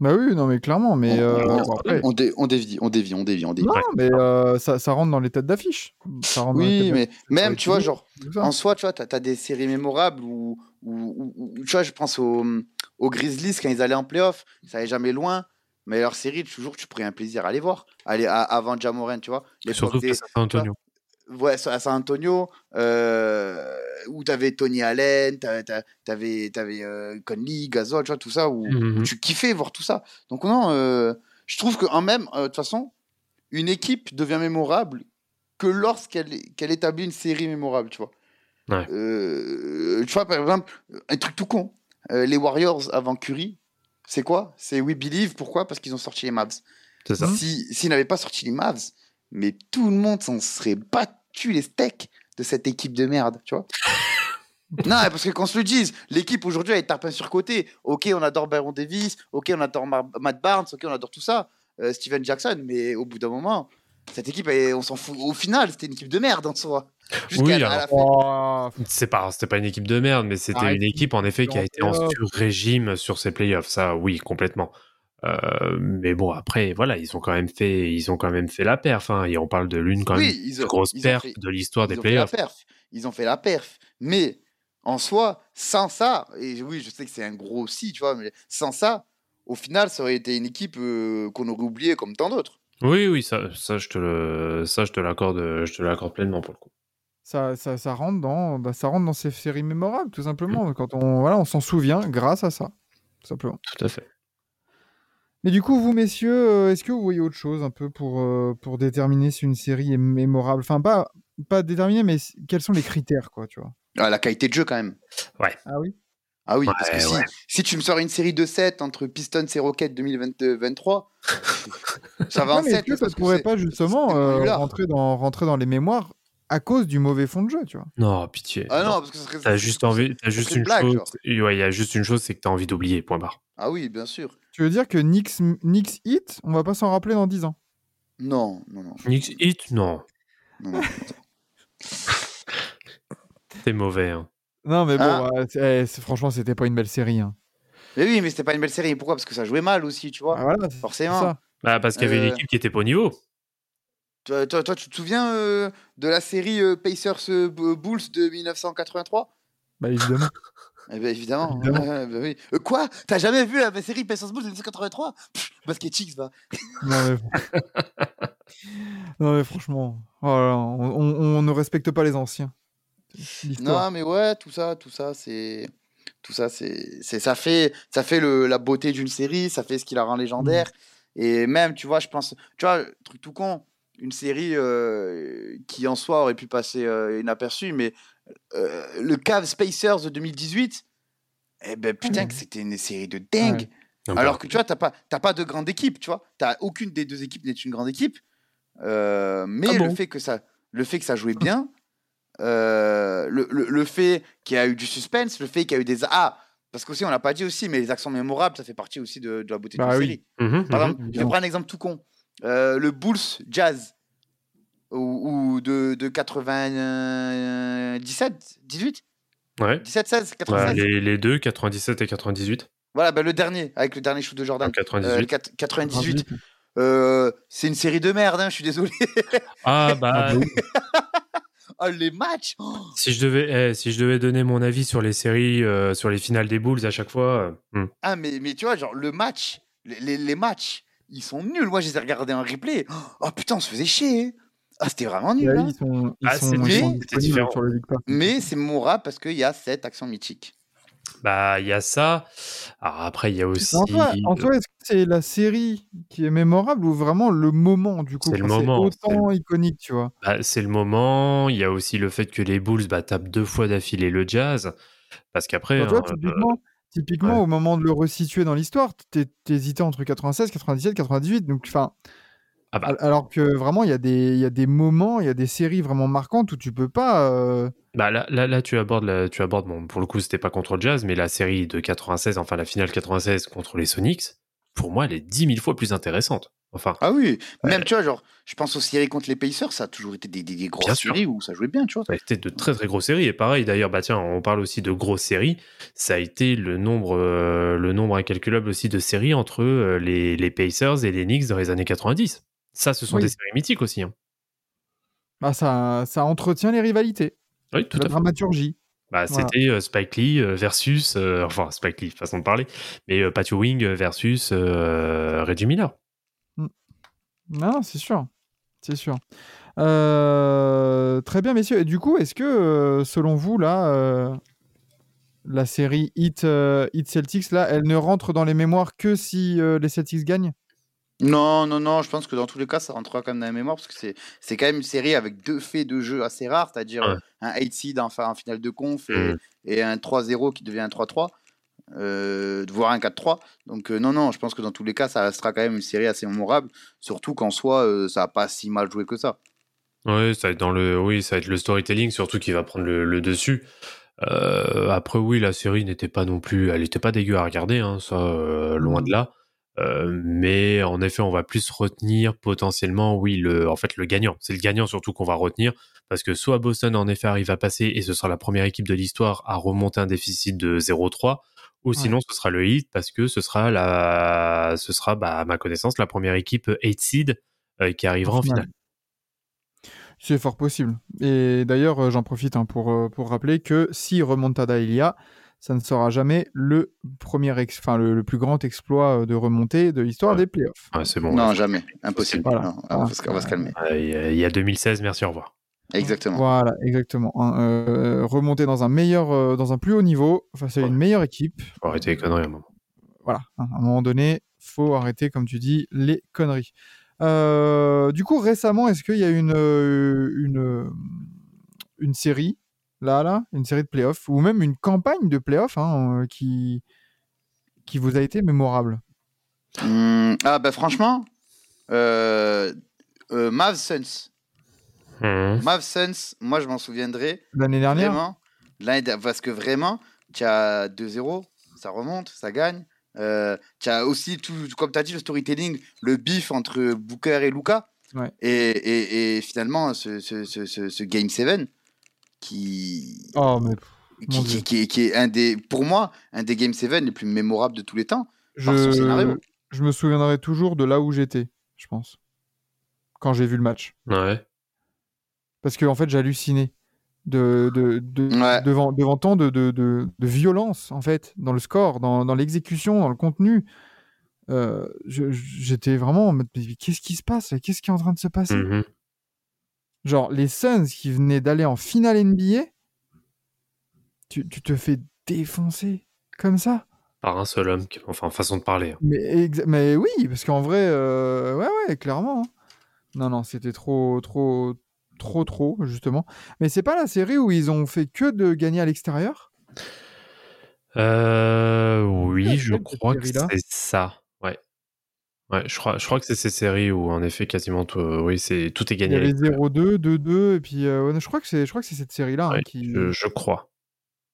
Bah oui, non, mais clairement. Mais On- euh, on, bon, après- on dé- on dévie, on dévie, on dévie, on dévie. Non, mais euh, ça, ça rentre dans les têtes d'affiche. Les Oui, mais même, tu vois, genre, en soi, tu vois, t'as as des séries mémorables où, où, où- où- tu vois, je pense aux, aux Grizzlies quand ils allaient en playoff, ça allait jamais loin, mais leur série, toujours, tu prenais un plaisir à aller voir. Aller à- avant Jamoran, tu vois. Surtout des- Antonio. Ouais, à San Antonio, euh, où tu avais Tony Allen, tu avais, euh, Conley, Gasol, tu vois, tout ça, où, où Mhm. tu kiffais voir tout ça. Donc, non, euh, je trouve qu'en même, de toute façon, une équipe devient mémorable que lorsqu'elle qu'elle établit une série mémorable, tu vois. Ouais. Tu vois, par exemple, un truc tout con. les Warriors avant Curry, c'est quoi? C'est We Believe. Pourquoi? Parce qu'ils ont sorti les Mavs. C'est ça. Si- S'ils n'avaient pas sorti les Mavs, mais tout le monde s'en serait battu les steaks de cette équipe de merde, tu vois. *laughs* non, parce que qu'on se le dise, l'équipe aujourd'hui elle est tarpin sur côté. Ok, on adore Baron Davis, ok, on adore Mar- Matt Barnes, ok, on adore tout ça, euh, Steven Jackson, mais au bout d'un moment, cette équipe, elle- on s'en fout. Au final, c'était une équipe de merde en soi. Oui. Oh, C'est pas, c'était pas une équipe de merde, mais c'était Arrête, une équipe en effet qui a été en playoff. sur-régime sur ses playoffs. Ça, oui, complètement. Euh, mais bon, après, voilà, ils ont quand même fait, ils ont quand même fait la perf. Hein, et on parle de l'une quand même Oui, des ils plus ont- ils fait- de l'histoire des playoffs. perf. Ils ont fait la perf. Mais en soi, sans ça, et oui, je sais que c'est un gros si, tu vois, mais sans ça, au final, ça aurait été une équipe euh, qu'on aurait oubliée comme tant d'autres. Oui, oui, ça, ça, je te le, ça, je te l'accorde, je te l'accorde pleinement pour le coup. ça, ça, ça rentre dans, bah, ça rentre dans ces séries mémorables, tout simplement. Quand on, voilà, on s'en souvient grâce à ça, tout simplement. Tout à fait. Mais du coup, vous, messieurs, euh, est-ce que vous voyez autre chose un peu pour, euh, pour déterminer si une série est mémorable? Enfin, pas, pas déterminer, mais quels sont les critères, quoi, tu vois? Ah, la qualité de jeu, quand même. Ah oui? Ah oui, Ouais, parce que si, ouais. si tu me sors une série de 7 entre Pistons et Rockets 2023, *laughs* ça va Non, en mais est-ce 7. que ça que pourrait pas justement euh, rentrer, dans, rentrer dans les mémoires à cause du mauvais fond de jeu, tu vois? Non, pitié. Ah non, Non. parce que ça serait- T'as juste envie, t'as juste une blague, chose. Ouais, il y a juste une chose, c'est que t'as envie d'oublier. Point barre. Ah oui, bien sûr. Tu veux dire que Knicks, Knicks Hit, on va pas s'en rappeler dans 10 ans? Non, non, non. Knicks Hit, non, non, *laughs* mauvais. Hein. Non, mais bon, Ah. c'est- eh, c'est- franchement, c'était pas une belle série. hein. mais oui, mais c'était pas une belle série. Pourquoi? Parce que ça jouait mal aussi, tu vois. Ah, voilà, c'est- forcément. c'est ça. Bah, parce qu'il y avait une Euh, équipe qui était pas au niveau. Toi, toi, toi, tu te souviens euh, de la série euh, Pacers euh, Bulls de 1983 Bah, évidemment. *laughs* Eh ben évidemment. Évidemment. Ouais, *laughs* bah oui. Euh, quoi? T'as jamais vu la série Pacers Bulls de 1983 Pff, Basket Chicks, va. non, mais... *laughs* non, mais franchement, oh là on, on- on ne respecte pas les anciens. Non, mais ouais, tout ça, tout ça, c'est. Tout ça, c'est. Ça fait, ça fait le, la beauté d'une série, ça fait ce qui la rend légendaire. Et même, tu vois, je pense. Tu vois, truc tout con, une série euh, qui en soi aurait pu passer euh, inaperçue, mais euh, le Cavs Spacers de 2018, eh ben putain, que c'était une série de dingue. Ouais. Alors que tu vois, t'as pas, t'as pas de grande équipe, tu vois. T'as aucune des deux équipes n'est une grande équipe. Euh, mais Ah le fait que ça, le fait que ça jouait bien, euh, le, le, le fait qu'il y a eu du suspense, le fait qu'il y a eu des ah, parce qu'aussi on l'a pas dit aussi, mais les actions mémorables, ça fait partie aussi de, de la beauté Bah d'une oui. série. mhm, Par mhm. exemple, je vais prendre un exemple tout con. Euh, le Bulls Jazz ou, ou de, de 97, 18, Ouais. 17, 16, Ouais, 96. les, les deux, 97 et 98. Voilà, bah, le dernier avec le dernier shoot de Jordan. En 98. Euh, le quat- 98. Euh, c'est une série de merde, hein, je suis désolé. Ah bah, Ah, bah oui. *laughs* Oh, les matchs oh, si je devais, eh, si je devais donner mon avis sur les séries, euh, sur les finales des Bulls à chaque fois, euh, hmm. Ah, mais, mais tu vois, genre, le match, les, les- les matchs, ils sont nuls. Moi, je les ai regardés en replay. Oh putain, on se faisait chier. hein. Ah, c'était vraiment nul. Ouais, hein. ils sont, ils Ah, sont, disponibles différent. sur le. Mais c'est mémorable parce qu'il y a cette action mythique. Bah, il y a ça. Alors après, il y a aussi. En soi, en soi, est-ce que c'est la série qui est mémorable ou vraiment le moment du coup? C'est le moment, C'est autant iconique, tu vois. Bah, c'est le moment. Il y a aussi le fait que les Bulls bah, tapent deux fois d'affilée le Jazz. Parce qu'après. Vois, hein, typiquement, typiquement ouais. au moment de le resituer dans l'histoire, t'hésitais entre 96, 97, 98. Donc, enfin, ah bah, al- alors que vraiment, il y, a des- il y a des moments, il y a des séries vraiment marquantes où tu peux pas. euh, Bah là, là, là, tu abordes, la- tu abordes bon, pour le coup, c'était pas contre le Jazz, mais la série de 96, enfin la finale 96 contre les Sonics, pour moi, elle est 10 000 fois plus intéressante. Enfin, Ah oui, même tu vois, genre, je pense aux séries contre les Pacers, ça a toujours été des, des, des grosses Bien sûr. séries où ça jouait bien, tu vois. ça a été de très très grosses séries. Et pareil, d'ailleurs, bah tiens, on parle aussi de grosses séries. Ça a été le nombre, euh, le nombre incalculable aussi de séries entre euh, les, les Pacers et les Knicks dans les années 90. Ça, ce sont Oui. des séries mythiques aussi. hein. bah, ça, ça entretient les rivalités, Oui, tout la à fait. dramaturgie. Bah, Voilà. c'était euh, Spike Lee euh, versus, euh, enfin Spike Lee, façon de parler, mais euh, Pat Ewing versus Reggie Miller. Non, non, c'est sûr. C'est sûr. Très bien, messieurs. Et du coup, est-ce que, selon vous, là, la série Hit, Hit Celtics, là, elle ne rentre dans les mémoires que si les Celtics gagnent? Non, non, non, je pense que dans tous les cas, ça rentrera quand même dans la mémoire parce que c'est, c'est quand même une série avec deux faits de jeu assez rares, c'est-à-dire Ouais. euh, un 8 seed en, en finale de conf et, Mm. et un 3-0 qui devient un 3-3, euh, voire un 4-3. Donc, euh, non, non, je pense que dans tous les cas, ça restera quand même une série assez mémorable, surtout qu'en soi, euh, ça n'a pas si mal joué que ça. Oui, ça va être dans le, oui, ça va être le storytelling surtout qui va prendre le, le dessus. Après, oui, la série n'était pas non plus, elle n'était pas dégueu à regarder, hein, ça, loin Mhm. de là. Euh, mais en effet, on va plus retenir potentiellement, oui, le, en fait, le gagnant. C'est le gagnant surtout qu'on va retenir parce que soit Boston en effet arrive à passer et ce sera la première équipe de l'histoire à remonter un déficit de 0-3, ou sinon ce sera le Heat parce que ce sera la, ce sera, bah, à ma connaissance, la première équipe 8 seed euh, qui arrivera en finale. finale. C'est fort possible. Et d'ailleurs, euh, j'en profite hein, pour, pour rappeler que si remontada il y a, ça ne sera jamais le premier, ex- enfin le, le plus grand exploit euh, de remontée de l'histoire Ouais. des playoffs. C'est bon. non, ouais. jamais, impossible. Voilà. Non, on, va, se- on va se calmer. Il y a- il y a 2016, merci, au revoir. Exactement. Voilà, exactement. Hein, euh, remonter dans un meilleur, euh, dans un plus haut niveau, face à Ouais. une meilleure équipe. Faut arrêter les conneries à un moment. Voilà, hein, à un moment donné, faut arrêter, comme tu dis, les conneries. Euh, du coup, récemment, est-ce qu'il y a une, une, une série, là, là, une série de playoffs, ou même une campagne de playoffs hein, euh, qui, qui vous a été mémorable? Hum, ah, bah franchement, euh, euh, Mavs Suns. Mhm. Mavs Suns, moi je m'en souviendrai L'année dernière? vraiment. l'année parce que vraiment, tu as 2-0, ça remonte, ça gagne. Euh, tu as aussi, tout, comme tu as dit, le storytelling, le bif entre Booker et Luca. Ouais. Et, et, et finalement, ce, ce, ce, ce, ce Game 7 qui, Oh, mais qui, qui, qui est, qui est un des, pour moi, un des Game 7 les plus mémorables de tous les temps. Par son je, scénario. je me souviendrai toujours de là où j'étais, je pense, quand j'ai vu le match. Ouais. Parce que en fait, j'hallucinais de, de, de- Ouais. devant, devant tant de, de, de, de violence, en fait, dans le score, dans, dans l'exécution, dans le contenu. Euh, J'étais vraiment en mode, mais qu'est-ce qui se passe Qu'est-ce qui est en train de se passer? Mhm. Genre, les Suns qui venaient d'aller en finale NBA, tu, tu te fais défoncer comme ça. Par un seul homme, qui- enfin, façon de parler. hein. Mais, mais oui, parce qu'en vrai, euh, ouais, ouais, clairement. hein. Non, non, c'était trop, trop, trop, trop, justement. Mais c'est pas la série où ils ont fait que de gagner à l'extérieur? Euh, oui, je crois que c'est ça. Ouais. Je crois, je crois que c'est ces séries où, en effet, quasiment tout, oui, c'est, tout est Il gagné. y à avait l'extérieur. 0-2, 2-2, et puis euh, je crois que c'est, je crois que c'est cette série-là hein, Ouais, qui. je, je crois.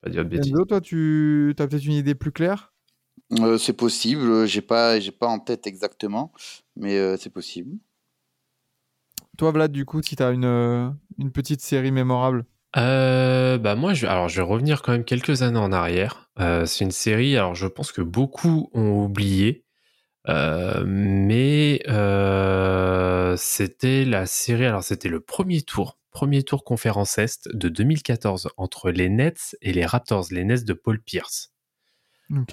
Pas dire de bêtises. Toi, tu as peut-être une idée plus claire? Euh, c'est possible, j'ai pas, j'ai pas en tête exactement, mais euh, c'est possible. Toi, Vlad, du coup, si tu as une, euh, une petite série mémorable? Euh, bah moi, je, alors je vais revenir quand même quelques années en arrière. Euh, c'est une série, alors je pense que beaucoup ont oublié, euh, mais euh, c'était la série, alors c'était le premier tour, premier tour conférence Est de 2014 entre les Nets et les Raptors, les Nets de Paul Pierce.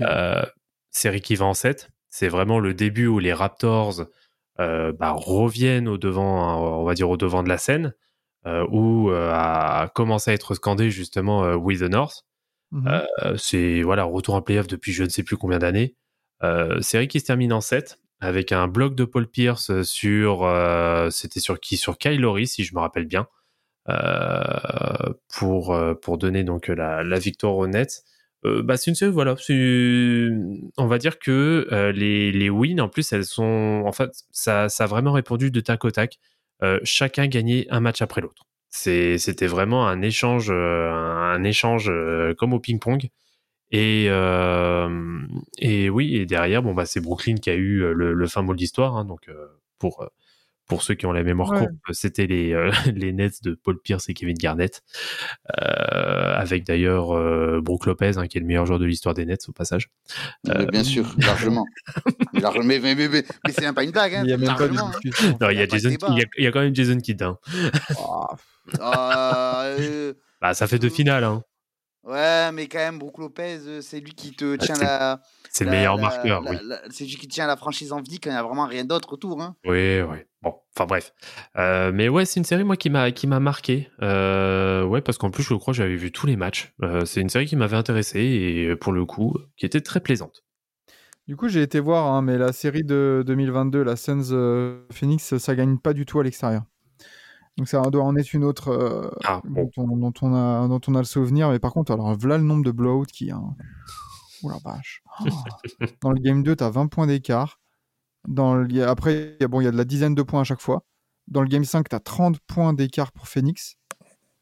Euh, série qui va en 7. C'est vraiment le début où les Raptors bah, reviennent au devant, on va dire au devant de la scène, où a commencé à être scandé justement We the North. Mhm. Euh, c'est voilà retour en playoff depuis je ne sais plus combien d'années. Euh, série qui se termine en 7 avec un bloc de Paul Pierce sur euh, c'était sur qui? Sur Kyle Lowry si je me rappelle bien euh, pour pour donner donc la, victoire aux Nets. Euh, bah c'est une série voilà on va dire que les les wins en plus elles sont en fait ça ça a vraiment répondu de tac au tac. Chacun gagnait un match après l'autre. C'était vraiment un échange, un échange comme au ping-pong. Et, euh, et oui, et derrière, bon, bah, c'est Brooklyn qui a eu euh, le, le fin mot de l'histoire. hein, donc, euh, pour, pour ceux qui ont la mémoire Ouais. courte, c'était les, euh, *laughs* les Nets de Paul Pierce et Kevin Garnett. Euh, avec d'ailleurs euh, Brook Lopez, hein, qui est le meilleur joueur de l'histoire des Nets, au passage. Mais bien sûr, largement. *laughs* Large- mais mais, mais, mais, mais c'est même pas une blague. Hein. Il n'y a même pas de hein. Non, il y, y a Jason, il, y a, il y a quand même Jason Kidd. hein. Ah, Ah, *laughs* euh, Bah, ça fait deux finales. Hein. Ouais, mais quand même, Brook Lopez, euh, c'est lui qui te tient c'est- la. C'est le meilleur la- marqueur, la- oui. C'est lui qui tient la franchise en vie quand il n'y a vraiment rien d'autre autour. Hein. Oui, oui. Bon, enfin bref. Euh, mais ouais, c'est une série moi qui m'a qui m'a marqué. Euh, ouais, parce qu'en plus je crois que j'avais vu tous les matchs. Euh, c'est une série qui m'avait intéressé et pour le coup qui était très plaisante. Du coup, j'ai été voir, hein, mais la série de 2022, la Suns euh, Phoenix, ça gagne pas du tout à l'extérieur. Donc ça doit en être une autre euh, Ah bon. dont, on, dont on a, dont on a le souvenir. Mais par contre, alors voilà le nombre de blowouts qui a. Oh la vache. Oh. *laughs* Dans le game 2, tu as 20 points d'écart. Dans le... Après, il y a- bon, il y a de la dizaine de points à chaque fois. Dans le game 5, tu as 30 points d'écart pour Phoenix.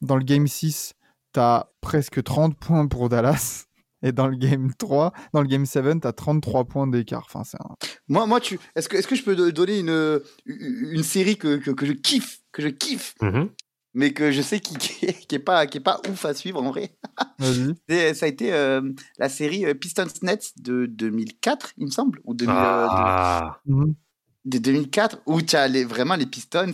Dans le game 6, tu as presque 30 points pour Dallas. Et dans le game 3, dans le game 7, tu as 33 points d'écart. Enfin, c'est un... Moi, moi tu... est-ce que, est que je peux do- donner une, une série que, que, que je kiffe, que je kiffe, Mhm. mais que je sais qui, *laughs* qui, est, qui est pas, qui est pas ouf à suivre en vrai? *laughs* Ça a été euh, la série euh, Pistons Nets de 2004, il me semble, ou 2000, euh, de- Ah, Mhm. de 2004 où tu as les, vraiment les Pistons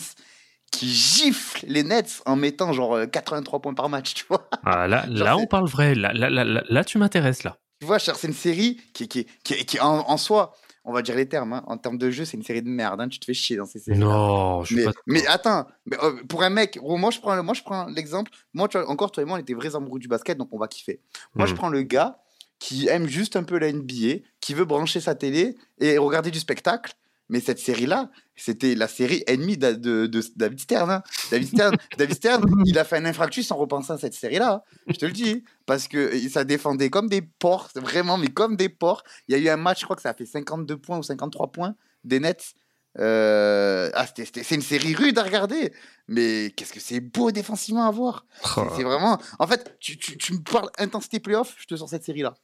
qui giflent les Nets en mettant genre euh, 83 points par match, tu vois. Ah, là, Genre, là on parle vrai. Là, là, là, là, là, tu m'intéresses là. Tu vois, c'est une série qui, qui, qui, qui en, en soi, on va dire les termes, hein, en termes de jeu, c'est une série de merde, hein, tu te fais chier dans ces séries. Non, je suis Mais, pas. mais attends, mais, euh, pour un mec, oh, moi je prends, moi je prends l'exemple, moi tu vois, encore toi et moi on était vrais amoureux du basket donc on va kiffer. Moi je Hmm. prends le gars qui aime juste un peu la NBA, qui veut brancher sa télé et regarder du spectacle. Mais cette série-là, c'était la série ennemie de, de- de David Stern. hein. David Stern, *laughs* David Stern, il a fait un infractus en repensant à cette série-là. hein. Je te le dis. Parce que ça défendait comme des porcs, vraiment, mais comme des porcs. Il y a eu un match, je crois que ça a fait 52 points ou 53 points des Nets. Euh, ah, c'est une série rude à regarder. Mais qu'est-ce que c'est beau défensivement à voir. C'est- Oh. C'est vraiment. En fait, tu, tu, tu me parles intensité playoff, je te sors cette série-là.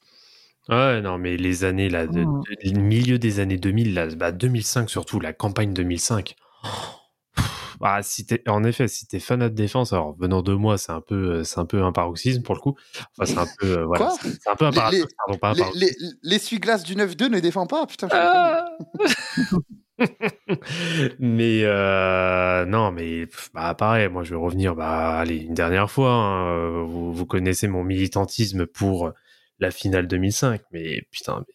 Ouais, non, mais les années là, de, Mm. de- le milieu des années 2000, là, bah 2005 surtout, la campagne 2005. Pff, Ah, si t'es, en effet, si t'es fanat de défense, alors venant de moi, c'est un peu, euh, c'est un peu un paroxysme pour le coup. Enfin, c'est un peu, euh, voilà, Quoi? c'est c'est un peu un Les- les- L'essuie-glace du 9-2 ne défend pas, putain. Ah *laughs* mais euh, non, mais bah pareil, moi je vais revenir, bah allez une dernière fois. hein, euh, vous, vous connaissez mon militantisme pour la finale 2005, mais putain, mais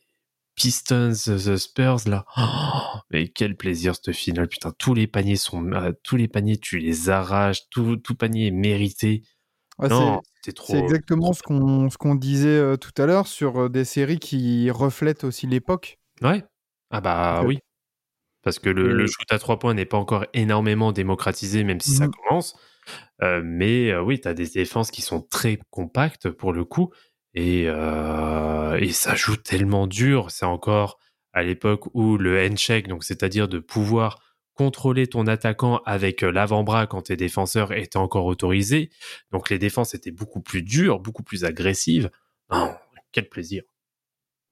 Pistons, The Spurs là, Oh, *gasps* mais quel plaisir cette finale, putain, tous les paniers sont, euh, tous les paniers tu les arraches, tout, tout panier est mérité. Ouais, non, c'est- c'était trop. c'est exactement ce qu'on ce qu'on disait euh, tout à l'heure sur euh, des séries qui reflètent aussi l'époque. Ouais. Ah bah oui. Parce que le, shoot à trois points n'est pas encore énormément démocratisé, même si ça Mhm. commence. Euh, mais euh, oui, tu as des défenses qui sont très compactes pour le coup. Et, euh, et ça joue tellement dur. C'est encore à l'époque où le handshake, donc c'est-à-dire de pouvoir contrôler ton attaquant avec euh, l'avant-bras quand tes défenseurs étaient encore autorisés. Donc les défenses étaient beaucoup plus dures, beaucoup plus agressives. Quel plaisir.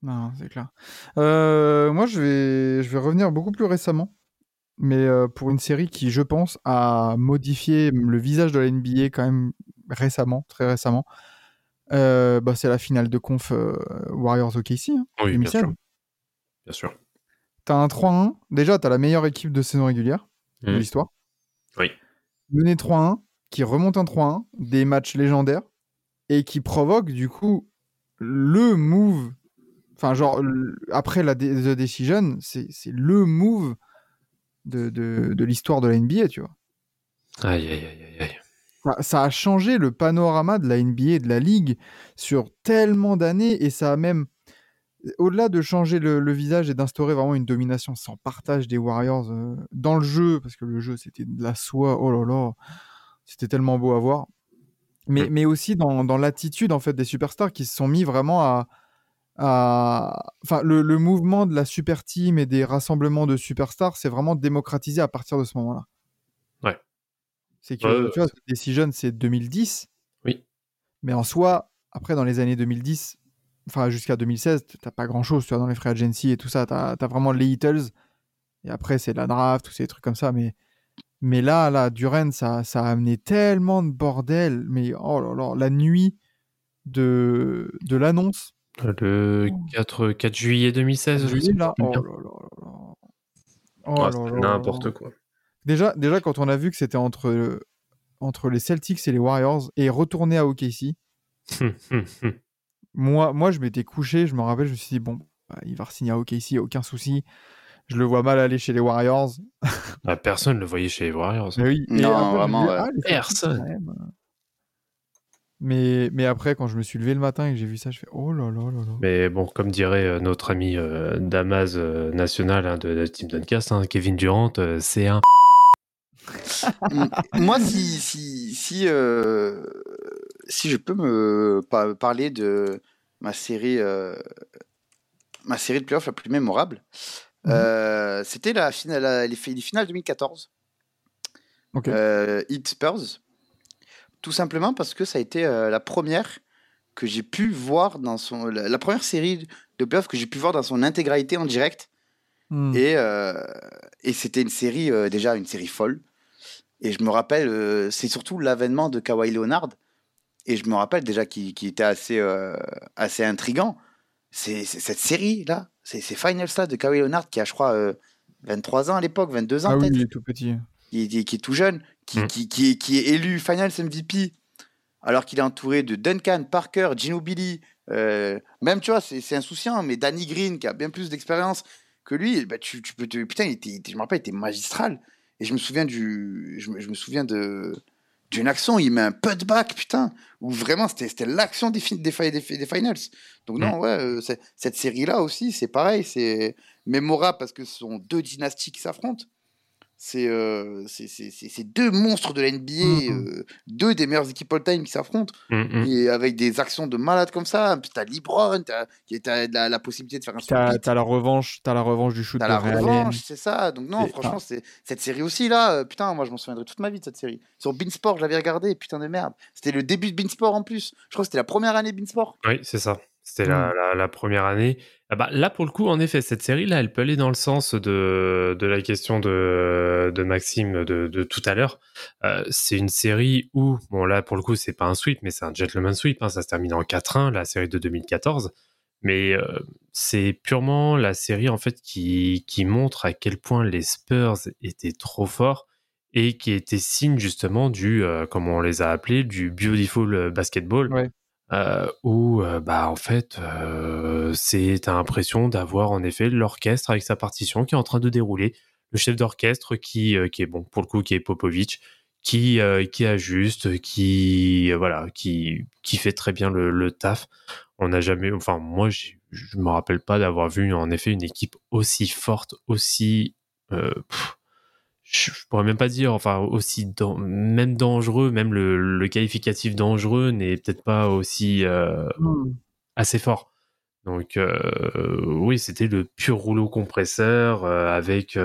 Non, c'est clair. Euh, moi, je vais, je vais revenir beaucoup plus récemment, mais pour une série qui, je pense, a modifié le visage de la NBA quand même récemment, très récemment. Euh, bah, c'est la finale de conf euh, Warriors OKC, hein, Oui, bien 2016. sûr. Bien sûr. T'as un 3-1. Déjà, t'as la meilleure équipe de saison régulière de Mhm. l'histoire. Oui. Mené 3-1, qui remonte un 3-1, des matchs légendaires, et qui provoque du coup le move. Enfin, genre, après la The Decision, c'est le move de, de, de l'histoire de la NBA, tu vois. Aïe, aïe, aïe, aïe. Ça, ça a changé le panorama de la NBA et de la ligue sur tellement d'années et ça a même, au-delà de changer le, le visage et d'instaurer vraiment une domination sans partage des Warriors euh, dans le jeu, parce que le jeu c'était de la soie, oh là là, c'était tellement beau à voir. Mais, mais aussi dans, dans l'attitude en fait des superstars qui se sont mis vraiment à, à... enfin le, le mouvement de la super team et des rassemblements de superstars c'est vraiment démocratisé à partir de ce moment-là. Ouais. C'est que ouais, tu vois, Decision c'est 2010. Oui. Mais en soi, après dans les années 2010, enfin jusqu'à 2016, t'as pas grand-chose, tu vois, dans les free agency et tout ça, t'as as vraiment les Heatles. Et après c'est la draft, tous ces trucs comme ça, mais mais là, là, Duran, ça, ça a amené tellement de bordel. Mais oh là là, la nuit de, de l'annonce, Le 4, 4 juillet 2016, je sais là, oh là là là. Oh Ouais, là là N'importe quoi. Déjà, déjà, quand on a vu que c'était entre, entre les Celtics et les Warriors et retourné à OKC, moi, moi je m'étais couché, je me rappelle, je me suis dit, bon, bah, il va signer à OKC, aucun souci. Je le vois mal aller chez les Warriors. Ah, personne ne le voyait chez les Warriors. Mais oui. Non, après, vraiment, dis, ah, les Personne. quand même. Mais, mais après, quand je me suis levé le matin et que j'ai vu ça, je fais oh là là là là. Mais bon, comme dirait euh, notre ami euh, Damas euh, national hein, de, de Team Duncast, hein, Kevin Durant, euh, c'est un. Moi, si, si, si, euh, si je peux me pa- parler de ma série, euh, ma série de playoffs la plus mémorable, Mhm. euh, c'était la finale, la- les, fi- les finales 2014, Ok. euh, Heat Spurs. Tout simplement parce que ça a été la première que j'ai pu voir dans son, la, la première série de playoffs que j'ai pu voir dans son intégralité en direct. Hmm. Et, et c'était une série, déjà une série folle. Et je me rappelle, euh, c'est surtout l'avènement de Kawhi Leonard. Et je me rappelle déjà qu'il était assez, euh, assez intriguant. C'est cette série-là, c'est ces finals là de Kawhi Leonard qui a, je crois, euh, 23 ans à l'époque, 22 ans Ah oui, peut-être, il est tout petit. qui, est- qui est tout jeune, qui, Mm. qui, qui est, qui est élu Finals MVP, alors qu'il est entouré de Duncan, Parker, Ginobili, euh, même, tu vois, c'est insouciant, mais Danny Green, qui a bien plus d'expérience que lui, bah, tu, tu peux te... Putain, il était, il était- je me rappelle, il était magistral. Et je me souviens du... Je me, je me souviens de d'une action, il met un putback, putain, où vraiment c'était l'action des, des, fi- des, fi- des finals. Donc non, ouais, euh, cette série-là aussi, c'est pareil, c'est mémorable parce que ce sont deux dynasties qui s'affrontent. C'est euh, c'est- deux monstres de la NBA, Mhm. euh, deux des meilleures équipes all-time qui s'affrontent, hum. et avec des actions de malade comme ça. T'as LeBron, t'as t'as la, la possibilité de faire un T'as t'as la revanche, t'as la revanche du shoot t'as de la revanche, c'est ça. Donc non, franchement, c'est cette série aussi là. euh, putain, moi je m'en souviendrai toute ma vie de cette série. Sur Beansport, je l'avais regardé, putain de merde. C'était le début de Beansport en plus. Je crois que c'était la première année Beansport. Oui, c'est ça. C'était la, Mm. la, la première année. Ah bah, là, pour le coup, en effet, cette série-là, elle peut aller dans le sens de, de la question de, de Maxime de, de tout à l'heure. Euh, c'est une série où, bon, là, pour le coup, c'est pas un sweep, mais c'est un gentleman sweep. hein, ça se termine en 4-1, la série de 2014. Mais euh, c'est purement la série, en fait, qui, qui montre à quel point les Spurs étaient trop forts et qui était signe, justement, du, euh, comme on les a appelés, du beautiful basketball Ouais. Euh, où euh, bah en fait euh, c'est t'as l'impression d'avoir en effet l'orchestre avec sa partition qui est en train de dérouler. Le chef d'orchestre qui euh, qui est bon pour le coup qui est Popovic qui euh, qui ajuste qui voilà qui qui fait très bien le, le taf. On n'a jamais enfin moi je me rappelle pas d'avoir vu en effet une équipe aussi forte aussi je pourrais même pas dire, enfin aussi même dangereux, même le, le qualificatif dangereux n'est peut-être pas aussi euh, Hmm. assez fort. Donc euh, oui, c'était le pur rouleau compresseur euh, avec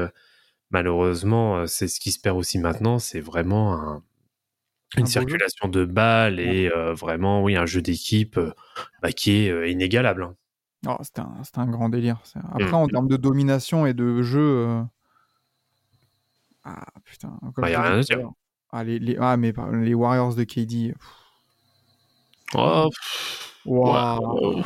malheureusement, c'est ce qui se perd aussi maintenant, c'est vraiment un- Un une jeu. circulation de balles et vraiment oui un jeu d'équipe bah, qui est inégalable. hein. Oh, c'était un, grand délire. c'est- Après, en termes de domination et de jeu. Ah putain. Comme Bah, y a rien à dire. Ah, les, les- ah, mais les Warriors de KD. pff, Oh, ouais.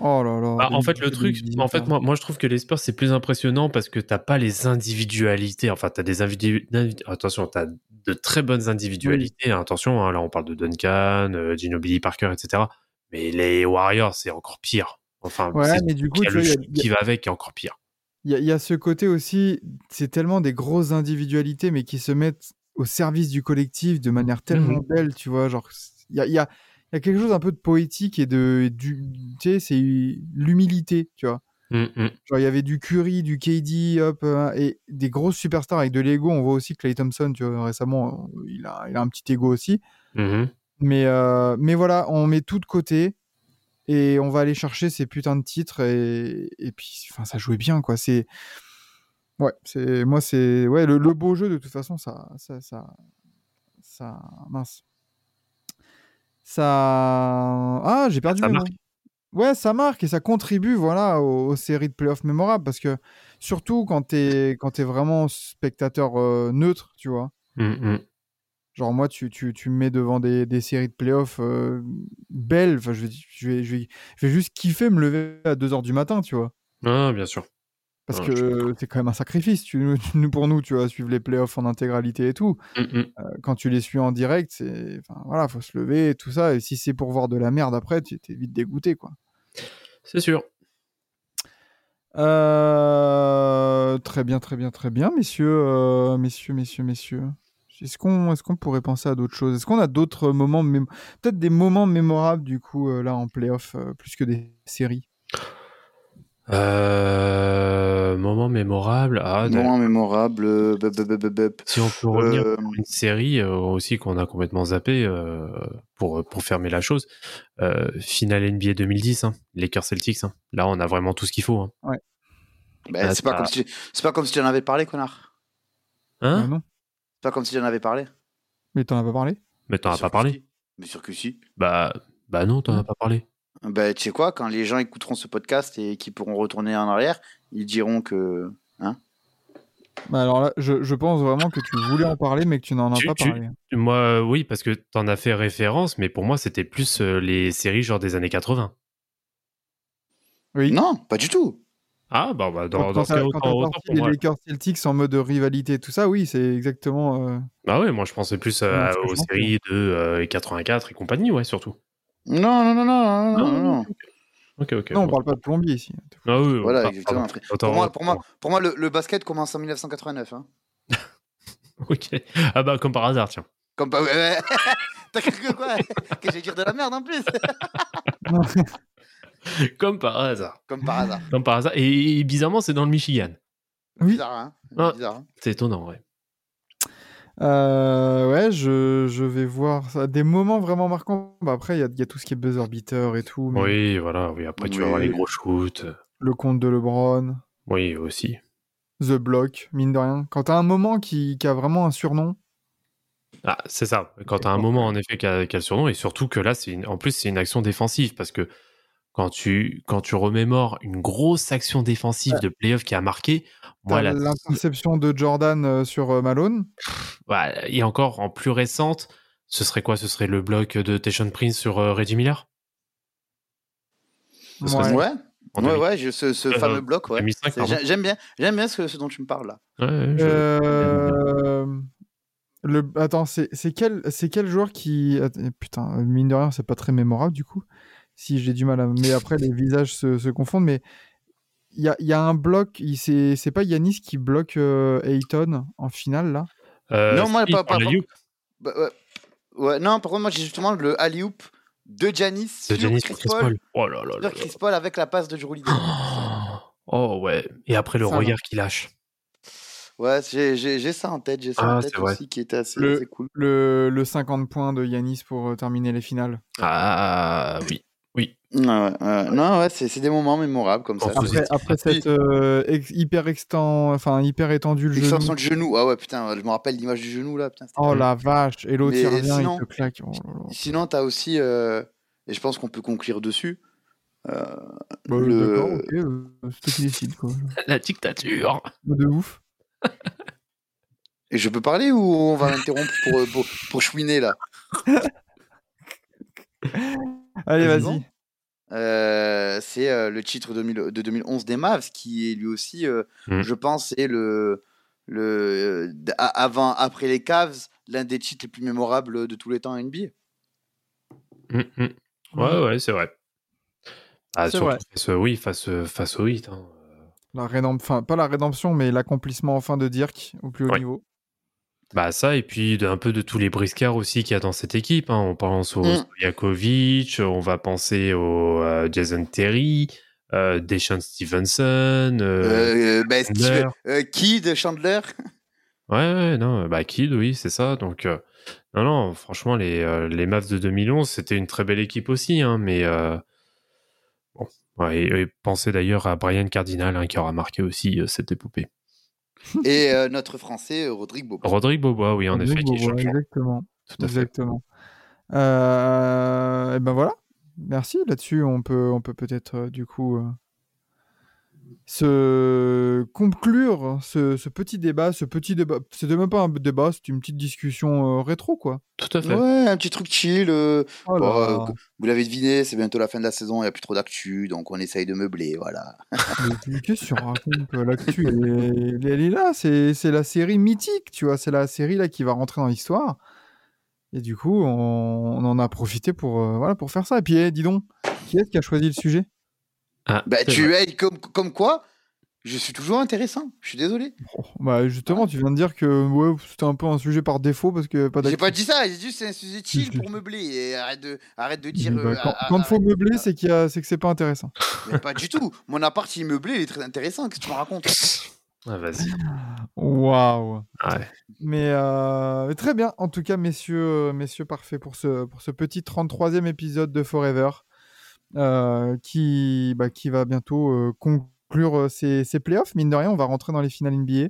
Oh là là. Bah, en fait, le 2017, truc, 2018, en fait, moi, moi, je trouve que les Spurs, c'est plus impressionnant parce que t'as pas les individualités. Enfin, t'as des individualités. Attention, t'as de très bonnes individualités. Attention, hein, là, on parle de Duncan, euh, Ginobili, Parker, etc. Mais les Warriors, c'est encore pire. Enfin, Ouais, c'est mais du coup, le vois, a- qui va avec qui est encore pire. Il y, a- il y a ce côté aussi, c'est tellement des grosses individualités, mais qui se mettent au service du collectif de manière tellement Mhm. belle, tu vois. Genre, il y a, y, a, y a quelque chose un peu de poétique et de. Du, tu sais, c'est l'humilité, tu vois. Mm, mm. Genre, il y avait du Curry, du KD, hop, euh, et des grosses superstars avec de l'ego. On voit aussi Clay Thompson, tu vois, récemment, euh, il a, il a un petit ego aussi. Mais, euh, mais voilà, on met tout de côté et on va aller chercher ces putains de titres et, et puis, enfin, ça jouait bien, quoi. C'est. Ouais, c'est. Moi, c'est. Ouais, le, le beau jeu, de toute façon, ça. Ça. Ça. ça... Mince. Ça. Ah, j'ai perdu Ça marque. mots. Ouais, ça marque et ça contribue voilà, aux, aux séries de playoffs mémorables parce que surtout quand t'es quand es vraiment spectateur euh, neutre, tu vois. Mm, mm. Genre moi, tu, tu, tu me mets devant des, des séries de playoffs euh, belles, enfin, je, vais, je, vais, je, vais, je vais juste kiffer me lever à 2h du matin, tu vois. Ah, bien sûr. Parce suis que c'est quand même un sacrifice tu, tu- pour nous, tu vois, suivre les playoffs en intégralité et tout. Mm, mm. Euh, quand tu les suis en direct, c'est, enfin, voilà, faut se lever et tout ça. Et si c'est pour voir de la merde après, tu es vite dégoûté, quoi. C'est sûr. Euh, très bien, très bien, très bien, messieurs, euh, messieurs, messieurs, messieurs. Est-ce qu'on est qu'on pourrait penser à d'autres choses? Est-ce qu'on a d'autres moments, peut-être des moments mémorables du coup euh, là en playoff euh, plus que des séries? Euh, moment mémorable. Ah, Moment mémorable. euh, bup, bup, bup, bup, bup. si on peut revenir Euh, une série euh, aussi qu'on a complètement zappé euh, pour, pour fermer la chose. Euh, finale NBA 2010, hein, Lakers Celtics. hein. Là, on a vraiment tout ce qu'il faut. Hein, bah, Ah, c'est pas comme si c'est pas comme si tu en avais parlé, connard. Hein? Euh, Non, pas comme si tu en avais parlé. mais t'en as pas parlé? Mais t'en as pas parlé si. Bien sûr que si. Bah, bah non, t'en as pas parlé. Bah, tu sais quoi, quand les gens écouteront ce podcast et qui pourront retourner en arrière, ils diront que. Bah alors là, je, je pense vraiment que tu voulais en parler, mais que tu n'en as Tu- pas tu- parlé. Moi, euh, oui, parce que t'en as fait référence, mais pour moi, c'était plus euh, les séries genre des années 80. Oui. Non, pas du tout. Ah, bah, bah dans, dans ce cas, autant, autant pour les moi. Lakers Celtics en mode rivalité, tout ça, oui, c'est exactement. euh, Ah ouais, moi je pensais plus euh, aux séries de euh, 84 et compagnie, ouais, surtout. Non, non, non, non, non, non, non. non. Ok, ok. Non, on parle pas de plombier ici. Ah oui, Voilà, exactement. pardon. frère. Autant- Pour moi, pour moi, autant- pour moi le, le basket commence en 1989. Hein. *laughs* Ok. Ah bah, comme par hasard, tiens. Comme ouais. *laughs* T'as cru que quoi? Que j'allais dire de la merde en plus *laughs* *laughs* Comme par hasard. Comme par hasard. Comme par hasard. Et, et bizarrement, c'est dans le Michigan. Oui. Bizarre, hein Ah. Bizarre, hein C'est étonnant, ouais. Euh, ouais, je, je vais voir ça. Des moments vraiment marquants. Bah, après, il y a, il y a tout ce qui est buzzer beater et tout. mais Oui, voilà. Oui, après, tu vas Oui. avoir les gros shoots. Le compte de LeBron, Oui, aussi. The Block, mine de rien. Quand t'as un moment qui, qui a vraiment un surnom, Ah, c'est ça. Quand tu as un moment, en effet, qui a, qui a le surnom, et surtout que là, c'est une- en plus, c'est une action défensive, parce que quand tu, quand tu remémores une grosse action défensive de playoff qui a marqué, moi, l'interception de Jordan euh, sur euh, Malone? ouais, et encore en plus récente, ce serait quoi? Ce serait le bloc de Tayshaun Prince sur euh, Reggie Miller? Ouais. Ouais. Ouais, 2000. ouais, je- ce, ce Euh, fameux bloc, ouais. 2005, C'est- pardon. j'ai- J'aime bien, j'aime bien ce, ce dont tu me parles là. Ouais, ouais, je- Euh, le... Attends, c'est quel, c'est quel joueur qui. Putain, mine de rien, c'est pas très mémorable du coup. Si j'ai du mal à. Mais après, les visages se, se confondent. Mais il y a, il y a un bloc. il- C'est c'est pas Yanis qui bloque euh, Ayton en finale là? Euh, Non, moi, si, pas- Bah, ouais. Ouais, non, par contre, moi j'ai justement le alley-oop de Janis de sur Giannis Chris, Chris Paul, Paul. Oh là là là sur là. Chris Paul avec la passe de Holiday. *gasps* Oh ouais. Et après le Ça, regard qu'il lâche. Ouais, j'ai ça en tête, j'ai ça Ah, en tête c'est vrai. aussi qui était assez, Le- assez cool. le, le 50 points de Yanis pour euh, terminer les finales. Ah oui. Ouais, ouais. Non, ouais, c'est des moments mémorables comme ça. Après, cette euh, ex- hyper extend, enfin hyper étendu le genou. du genou, ah ouais, putain, je me rappelle l'image du genou là, putain. Oh la vache Et l'autre il revient, sinon- il te claque. Oh là là. Sinon, t'as aussi, euh, et je pense qu'on peut conclure dessus, euh, Bah, le- D'accord, ok, euh, c'est toi qui décide quoi. *laughs* La dictature. De ouf. Et je peux parler ou on va m'interrompre pour, pour, pour chouiner là? Allez, Vas-y. Euh, C'est euh, le titre 2000 de 2011 des Mavs qui est lui aussi, euh, Mm. je pense, c'est le, le euh, avant, après les Cavs, l'un des titres les plus mémorables de tous les temps en NBA. Hum, hum. Ouais, ouais, c'est vrai. Ah, C'est surtout vrai. Face, oui, face, face au hit. hein. La rédemption, enfin pas la rédemption, mais l'accomplissement enfin de Dirk au plus haut Ouais. niveau. Bah ça, et puis un peu de tous les briscards aussi qu'il y a dans cette équipe. hein. On pense au Mm. Stojakovic, on va penser au euh, Jason Terry, euh, Deshaun Stevenson. euh, bah, Chandler. Kid, Chandler? *laughs* Ouais, ouais, non, bah Kid, oui, c'est ça. Donc, non, non, franchement, les, les Mavs de 2011, c'était une très belle équipe aussi, hein, mais bon. Ouais, et, et pensez d'ailleurs à Brian Cardinal, hein, qui aura marqué aussi cette épopée. *laughs* Et euh, notre français, euh, Rodrigue Bobo. Rodrigue Bobois, oui, en Rodrigue effet, qui est Bobois, champion. Exactement. Tout à fait. Exactement. Euh, et ben voilà. Merci. Là-dessus, on peut, on peut peut-être euh, du coup euh, se conclure ce, ce petit débat, ce petit débat. C'était même pas un débat, c'était une petite discussion euh, rétro, quoi. Tout à fait. Ouais, un petit truc chill. euh, Oh bon, euh, vous l'avez deviné, c'est bientôt la fin de la saison, il n'y a plus trop d'actu, donc on essaye de meubler, voilà. Mais Qu'est-ce qu'on raconte L'actu, elle, est- elle est là. C'est c'est la série mythique, tu vois. C'est la série là qui va rentrer dans l'histoire. Et du coup, on, on en a profité pour, euh, voilà, pour faire ça. Et puis, eh, dis donc, qui est-ce qui a choisi le sujet? Ah, Bah, tu vrai. es comme, comme quoi, je suis toujours intéressant, je suis désolé. Oh, Bah justement, tu viens de dire que ouais, c'était un peu un sujet par défaut parce que pas J'ai pas dit ça, j'ai dit c'est un sujet chill pour meubler, et arrête de, arrête de dire... Bah, euh, quand quand ah, faut meubler, c'est qu'il y a- c'est que c'est pas intéressant. Mais pas du tout, mon appart il est meublé, il est très intéressant, qu'est-ce que tu me racontes? Ah, vas-y. Waouh. Ouais. Mais euh, très bien. En tout cas, messieurs, euh, messieurs, parfait pour ce pour ce petit 33e épisode de Forever euh, qui bah, qui va bientôt euh, conclure euh, ses, ses playoffs. Mine de rien, on va rentrer dans les finales NBA.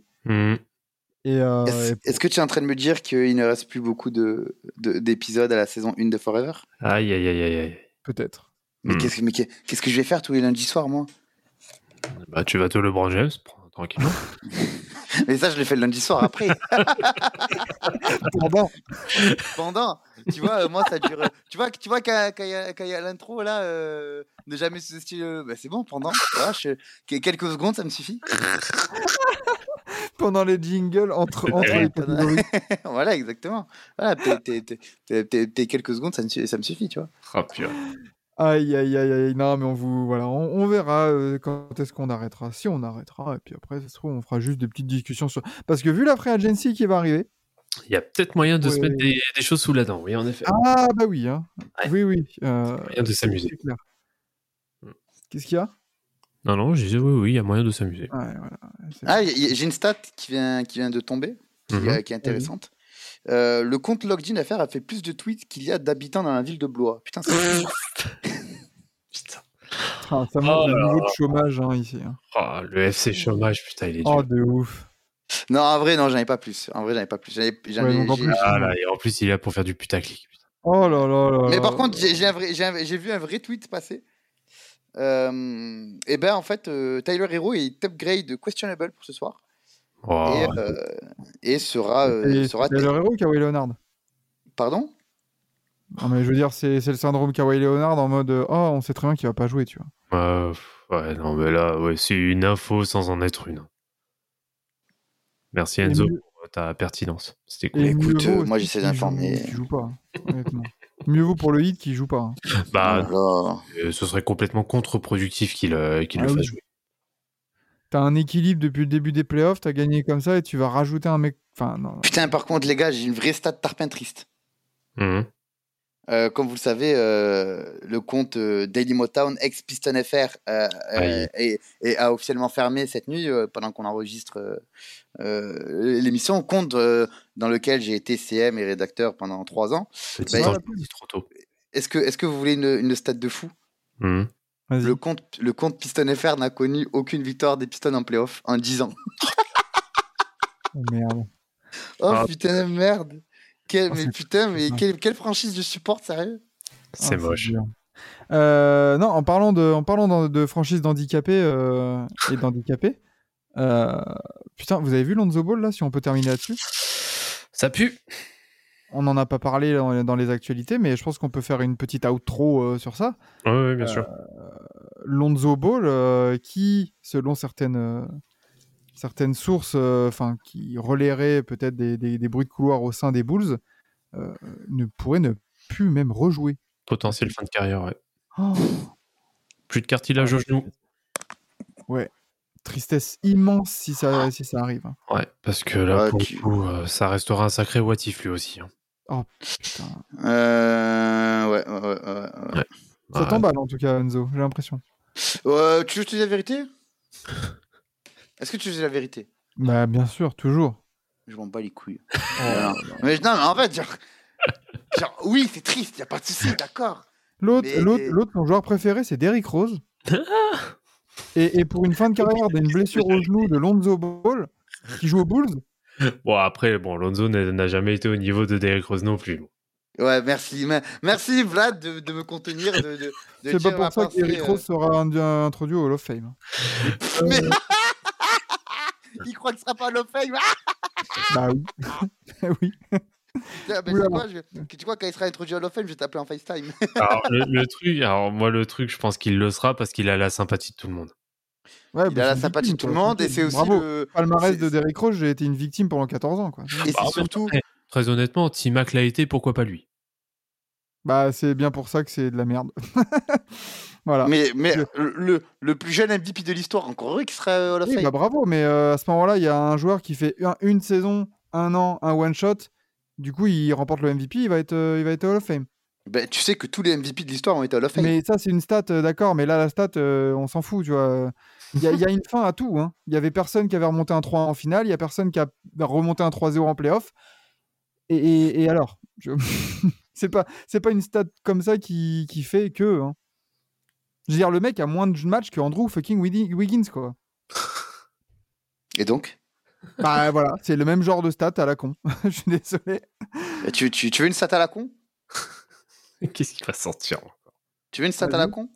Et, euh, Est-ce et que tu es en train de me dire qu'il ne reste plus beaucoup de- de- d'épisodes à la saison 1 de Forever? Aïe, aïe, aïe, aïe, peut-être. Mais Hmm. qu'est-ce que- je vais faire tous les lundis soirs, moi? Bah, tu vas te James, prends- tranquillement. *laughs* Mais ça, je l'ai fait le lundi soir après. *laughs* Pendant. Pendant, tu vois, euh, moi, ça dure. Tu vois, tu vois quand il y a, y l'intro, là, euh, ne jamais sous-estimer. le- Bah, c'est bon, pendant. Voilà, je- que- Quelques secondes, ça me suffit. pendant les jingles entre, les catégories. *laughs* voilà, exactement. Voilà, t'es- quelques secondes, ça me, suffit- ça me suffit, tu vois. Oh, purée. Aïe, aïe, aïe, aïe. Non, mais on vous, voilà, on, on verra euh, quand est-ce qu'on arrêtera. Si on arrêtera, et puis après, ça se trouve, on fera juste des petites discussions sur. Parce que vu la free agency qui va arriver. Il y a peut-être moyen de se mettre des, des choses sous la dent, oui, en effet. Ah, bah oui, hein. Ouais. Oui, oui. euh, moyen de s'amuser. Mm. Qu'est-ce qu'il y a? Non, non, je disais oui, oui, il y a moyen de s'amuser. Ouais, voilà. c'est- Ah, j'ai une stat qui vient, qui vient de tomber, qui, Mhm. euh, qui est intéressante. Euh, le compte Logged Affair a fait plus de tweets qu'il y a d'habitants dans la ville de Blois. Putain, c'est. *laughs* Putain. Ah, ça montre Oh le niveau de chômage hein, ici. hein. Oh, le FC chômage, putain, il est Oh, dur. de ouf. Non, en vrai, non, j'en ai pas plus. En vrai, j'en ai pas plus. J'en ai- j'en Ouais, j'ai- plus, Ah là, et en plus, il est là pour faire du putaclic. Oh là là là. Mais là. par contre, j'ai j'ai un vrai- j'ai un- j'ai vu un vrai tweet passer. Euh, et ben en fait, euh, Tyler Hero est upgrade questionable pour ce soir Oh, et, euh, et sera euh, Et sera c'est le héros ou Kawhi Leonard? Pardon? Non, mais je veux dire, c'est c'est le syndrome Kawhi Leonard en mode euh, Oh, on sait très bien qu'il va pas jouer, tu vois. Euh, pff, ouais, non, mais là, ouais, c'est une info sans en être une. Merci Enzo mieux- pour ta pertinence. C'était cool. Écoute, euh, moi, j'essaie d'informer. qu'il joue pas, honnêtement. mieux vaut pour le hit qu'il joue pas. hein. *laughs* Bah, Oh là. euh, ce serait complètement contre-productif qu'il euh, qu'il Ah le oui. fasse jouer. T'as un équilibre depuis le début des playoffs, t'as gagné comme ça et tu vas rajouter un mec. Enfin, non. Putain, par contre, les gars, j'ai une vraie stat tarpin triste. Mhm. Euh, comme vous le savez, euh, le compte euh, Daily Motown ex Piston FR euh, euh, est- est- a officiellement fermé cette nuit euh, pendant qu'on enregistre euh, euh, l'émission. Compte euh, dans lequel j'ai été CM et rédacteur pendant trois ans. Bah, tôt. Est-ce que, est-ce que vous voulez une, une stat de fou? Vas-y. le compte, le compte Piston FR n'a connu aucune victoire des Pistons en playoff en 10 ans. Oh, merde. Oh Ah. putain de merde Quel- Oh, Mais c'est- putain, mais quelle, quelle franchise je supporte, sérieux? C'est Ah, moche. Euh, non, en parlant de, en parlant de, franchise d'handicapés euh, et d'handicapés, euh, putain, vous avez vu Lonzo Ball là, si on peut terminer là-dessus? Ça pue. On n'en a pas parlé dans, dans les actualités, mais je pense qu'on peut faire une petite outro euh, sur ça. Ouais, ouais, bien sûr. Lonzo Ball, euh, qui, selon certaines, euh, certaines sources, euh, enfin, qui relayerait peut-être des, des- des bruits de couloir au sein des Bulls, euh, ne pourrait ne plus même rejouer. Potentiel fin de carrière, ouais. Oh, Plus de cartilage au genou. tristesse immense si ça, si ça arrive. hein. Ouais, parce que là, Ouais, pour le coup, euh, ça restera un sacré what if lui aussi. hein. Putain. Euh, ouais, ouais, ouais, ouais, ouais. Ça Ouais. t'emballe en tout cas, Enzo, j'ai l'impression. Euh, tu veux que je te dise la vérité? Est-ce que tu dise la vérité? Bah, bien sûr, toujours. Je m'en bats les couilles. Oh. *laughs* Non, mais, non, mais en fait, genre, *laughs* genre, oui, c'est triste, y a pas de souci, d'accord. L'autre, Mais- l'autre, l'autre, son joueur préféré, c'est Derrick Rose. *laughs* et, et pour une fin de carrière d'une blessure au genou de Lonzo Ball, qui joue aux Bulls, Bon, après, bon, Lonzo n'a jamais été au niveau de Derrick Rose non plus. Ouais, merci, me- merci Vlad de, de me contenir, de, de, de c'est pas pour ça qu'Eric euh. Rose sera introduit au Hall of Fame. Mais il croit que ce sera pas Hall of Fame. bah oui. *laughs* oui. Ah, ben, quoi, je- Tu crois quand il sera introduit à Hall of Fame, je vais t'appeler en FaceTime. *laughs* Alors, le, le truc, alors, moi, le truc, je pense qu'il le sera parce qu'il a la sympathie de tout le monde. Ouais, Il bah, a la sympathie de tout le monde et c'est aussi Bravo. le. Palmarès de Derrick Rose, j'ai été une victime pendant 14 ans. Quoi. Et Bah, c'est surtout. après, Très honnêtement, T-Mac l'a été, pourquoi pas lui? Bah, c'est bien pour ça que c'est de la merde. *laughs* voilà. Mais, mais le, le plus jeune MVP de l'histoire, encore heureux qui sera Hall of Oui, Fame. bah, bravo, mais euh, à ce moment-là, il y a un joueur qui fait un- une saison, un an, un one-shot. Du coup, il remporte le MVP, il va être, euh, il va être Hall of Fame. Ben, tu sais que tous les MVP de l'histoire ont été Hall of Fame. Mais ça, c'est une stat, euh, d'accord, mais là, la stat, euh, on s'en fout, tu vois. Il y, y a une *laughs* fin à tout. hein. Il y avait personne qui avait remonté un 3 en finale, il y a personne qui a remonté un 3-0 en playoff. Et, et- et alors? Je... *laughs* C'est pas, c'est pas une stat comme ça qui, qui fait que. hein. Je veux dire, le mec a moins de matchs que Andrew fucking Wiggi- Wiggins, quoi. *laughs* Et donc? Bah voilà, c'est le même genre de stat à la con. *laughs* Je suis désolé. Tu, tu, tu veux une stat à la con? *laughs* Qu'est-ce qui va sortir Tu veux une stat à la con?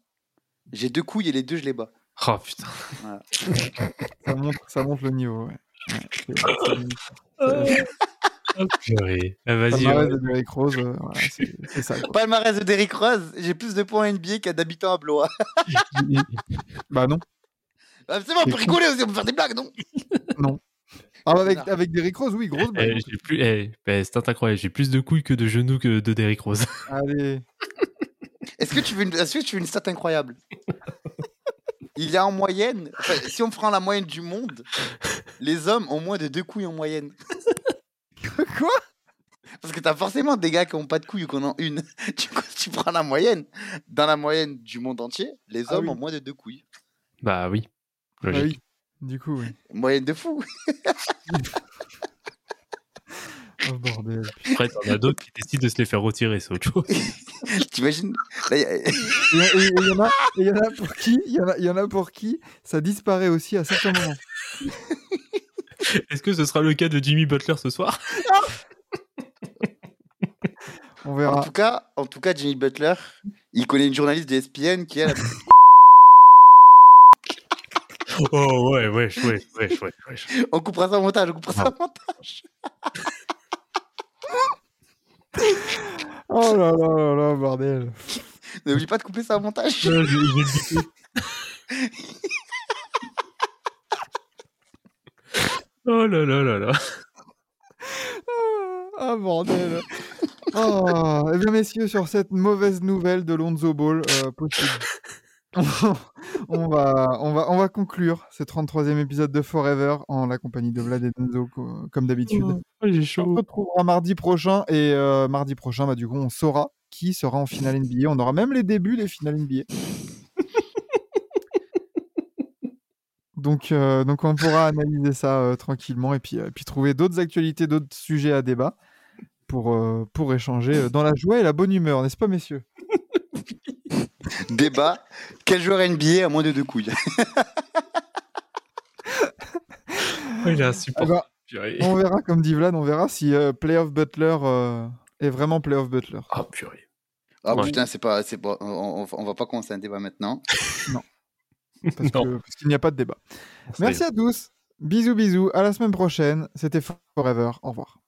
J'ai deux couilles et les deux, je les bats. Oh putain. Ça montre, ça montre le niveau, ouais. Ouais, c'est- c'est- Oh, purée. Ah, Vas-y. Palmarès ouais. de Derrick Rose, euh, voilà, c'est c'est ça. quoi. Palmarès de Derrick Rose, j'ai plus de points NBA a d'habitants à Blois. *laughs* Bah non. Ah, c'est bon, on peut rigoler aussi, on peut faire des blagues, non? Ah, bah, avec, Non. avec Derrick Rose, oui, grosse Eh, j'ai plus, eh, ben, c'est incroyable. J'ai plus de couilles que de genoux que de Derrick Rose. *laughs* Allez. Est-ce que tu veux une, est-ce que tu veux une stat incroyable? Il y a en moyenne, enfin, si on prend la moyenne du monde, les hommes ont moins de deux couilles en moyenne. *laughs* Quoi? Parce que t'as forcément des gars qui ont pas de couilles ou qui en ont une. *laughs* Du coup, si tu prends la moyenne, dans la moyenne du monde entier, les Ah hommes oui. ont moins de deux couilles. Bah oui. Ah oui. Du coup, oui. Moyenne de fou. *laughs* Oh bordel. Après, t'en as d'autres qui décident de se les faire retirer, c'est autre chose. T'imagines? Il y, en a- et il y en a pour qui il y, en a- il y en a pour qui ça disparaît aussi à certains moments. Est-ce que ce sera le cas de Jimmy Butler ce soir On En verra. tout cas, en tout cas, Jimmy Butler, il connaît une journaliste de ESPN qui elle, Oh ouais, ouais, ouais, ouais, ouais, ouais. on coupera ça au montage, on coupera ça au montage. Oh là là là là, bordel. N'oublie pas de couper ça au montage. Je- je- je vais le bipper. Oh là là là là. *laughs* Ah bordel. Oh, eh bien messieurs, sur cette mauvaise nouvelle de Lonzo Ball, euh, possible. *laughs* on, va, on, va, on va conclure ce 33e épisode de Forever en la compagnie de Vlad et Denzo, co- comme d'habitude. Oh, j'ai On se retrouvera mardi prochain et euh, mardi prochain, bah, du coup, on saura qui sera en finale NBA. On aura même les débuts des finales NBA. Donc, euh, donc, on pourra analyser ça euh, tranquillement et puis, euh, puis trouver d'autres actualités, d'autres sujets à débat pour, euh, pour échanger dans la joie et la bonne humeur, n'est-ce pas, messieurs? Débat quel joueur NBA a moins de deux couilles? Oh, il est Ah bah, purée. On verra, comme dit Vlad, on verra si euh, Playoff Butler euh, est vraiment Playoff Butler. Ah purée. Ah Ouais. putain, c'est pas, c'est pas, on, on- va pas commencer un débat maintenant. Non. Parce qu'il n'y a pas de débat. Merci à tous. Bisous, bisous. À la semaine prochaine. C'était Forever. Au revoir.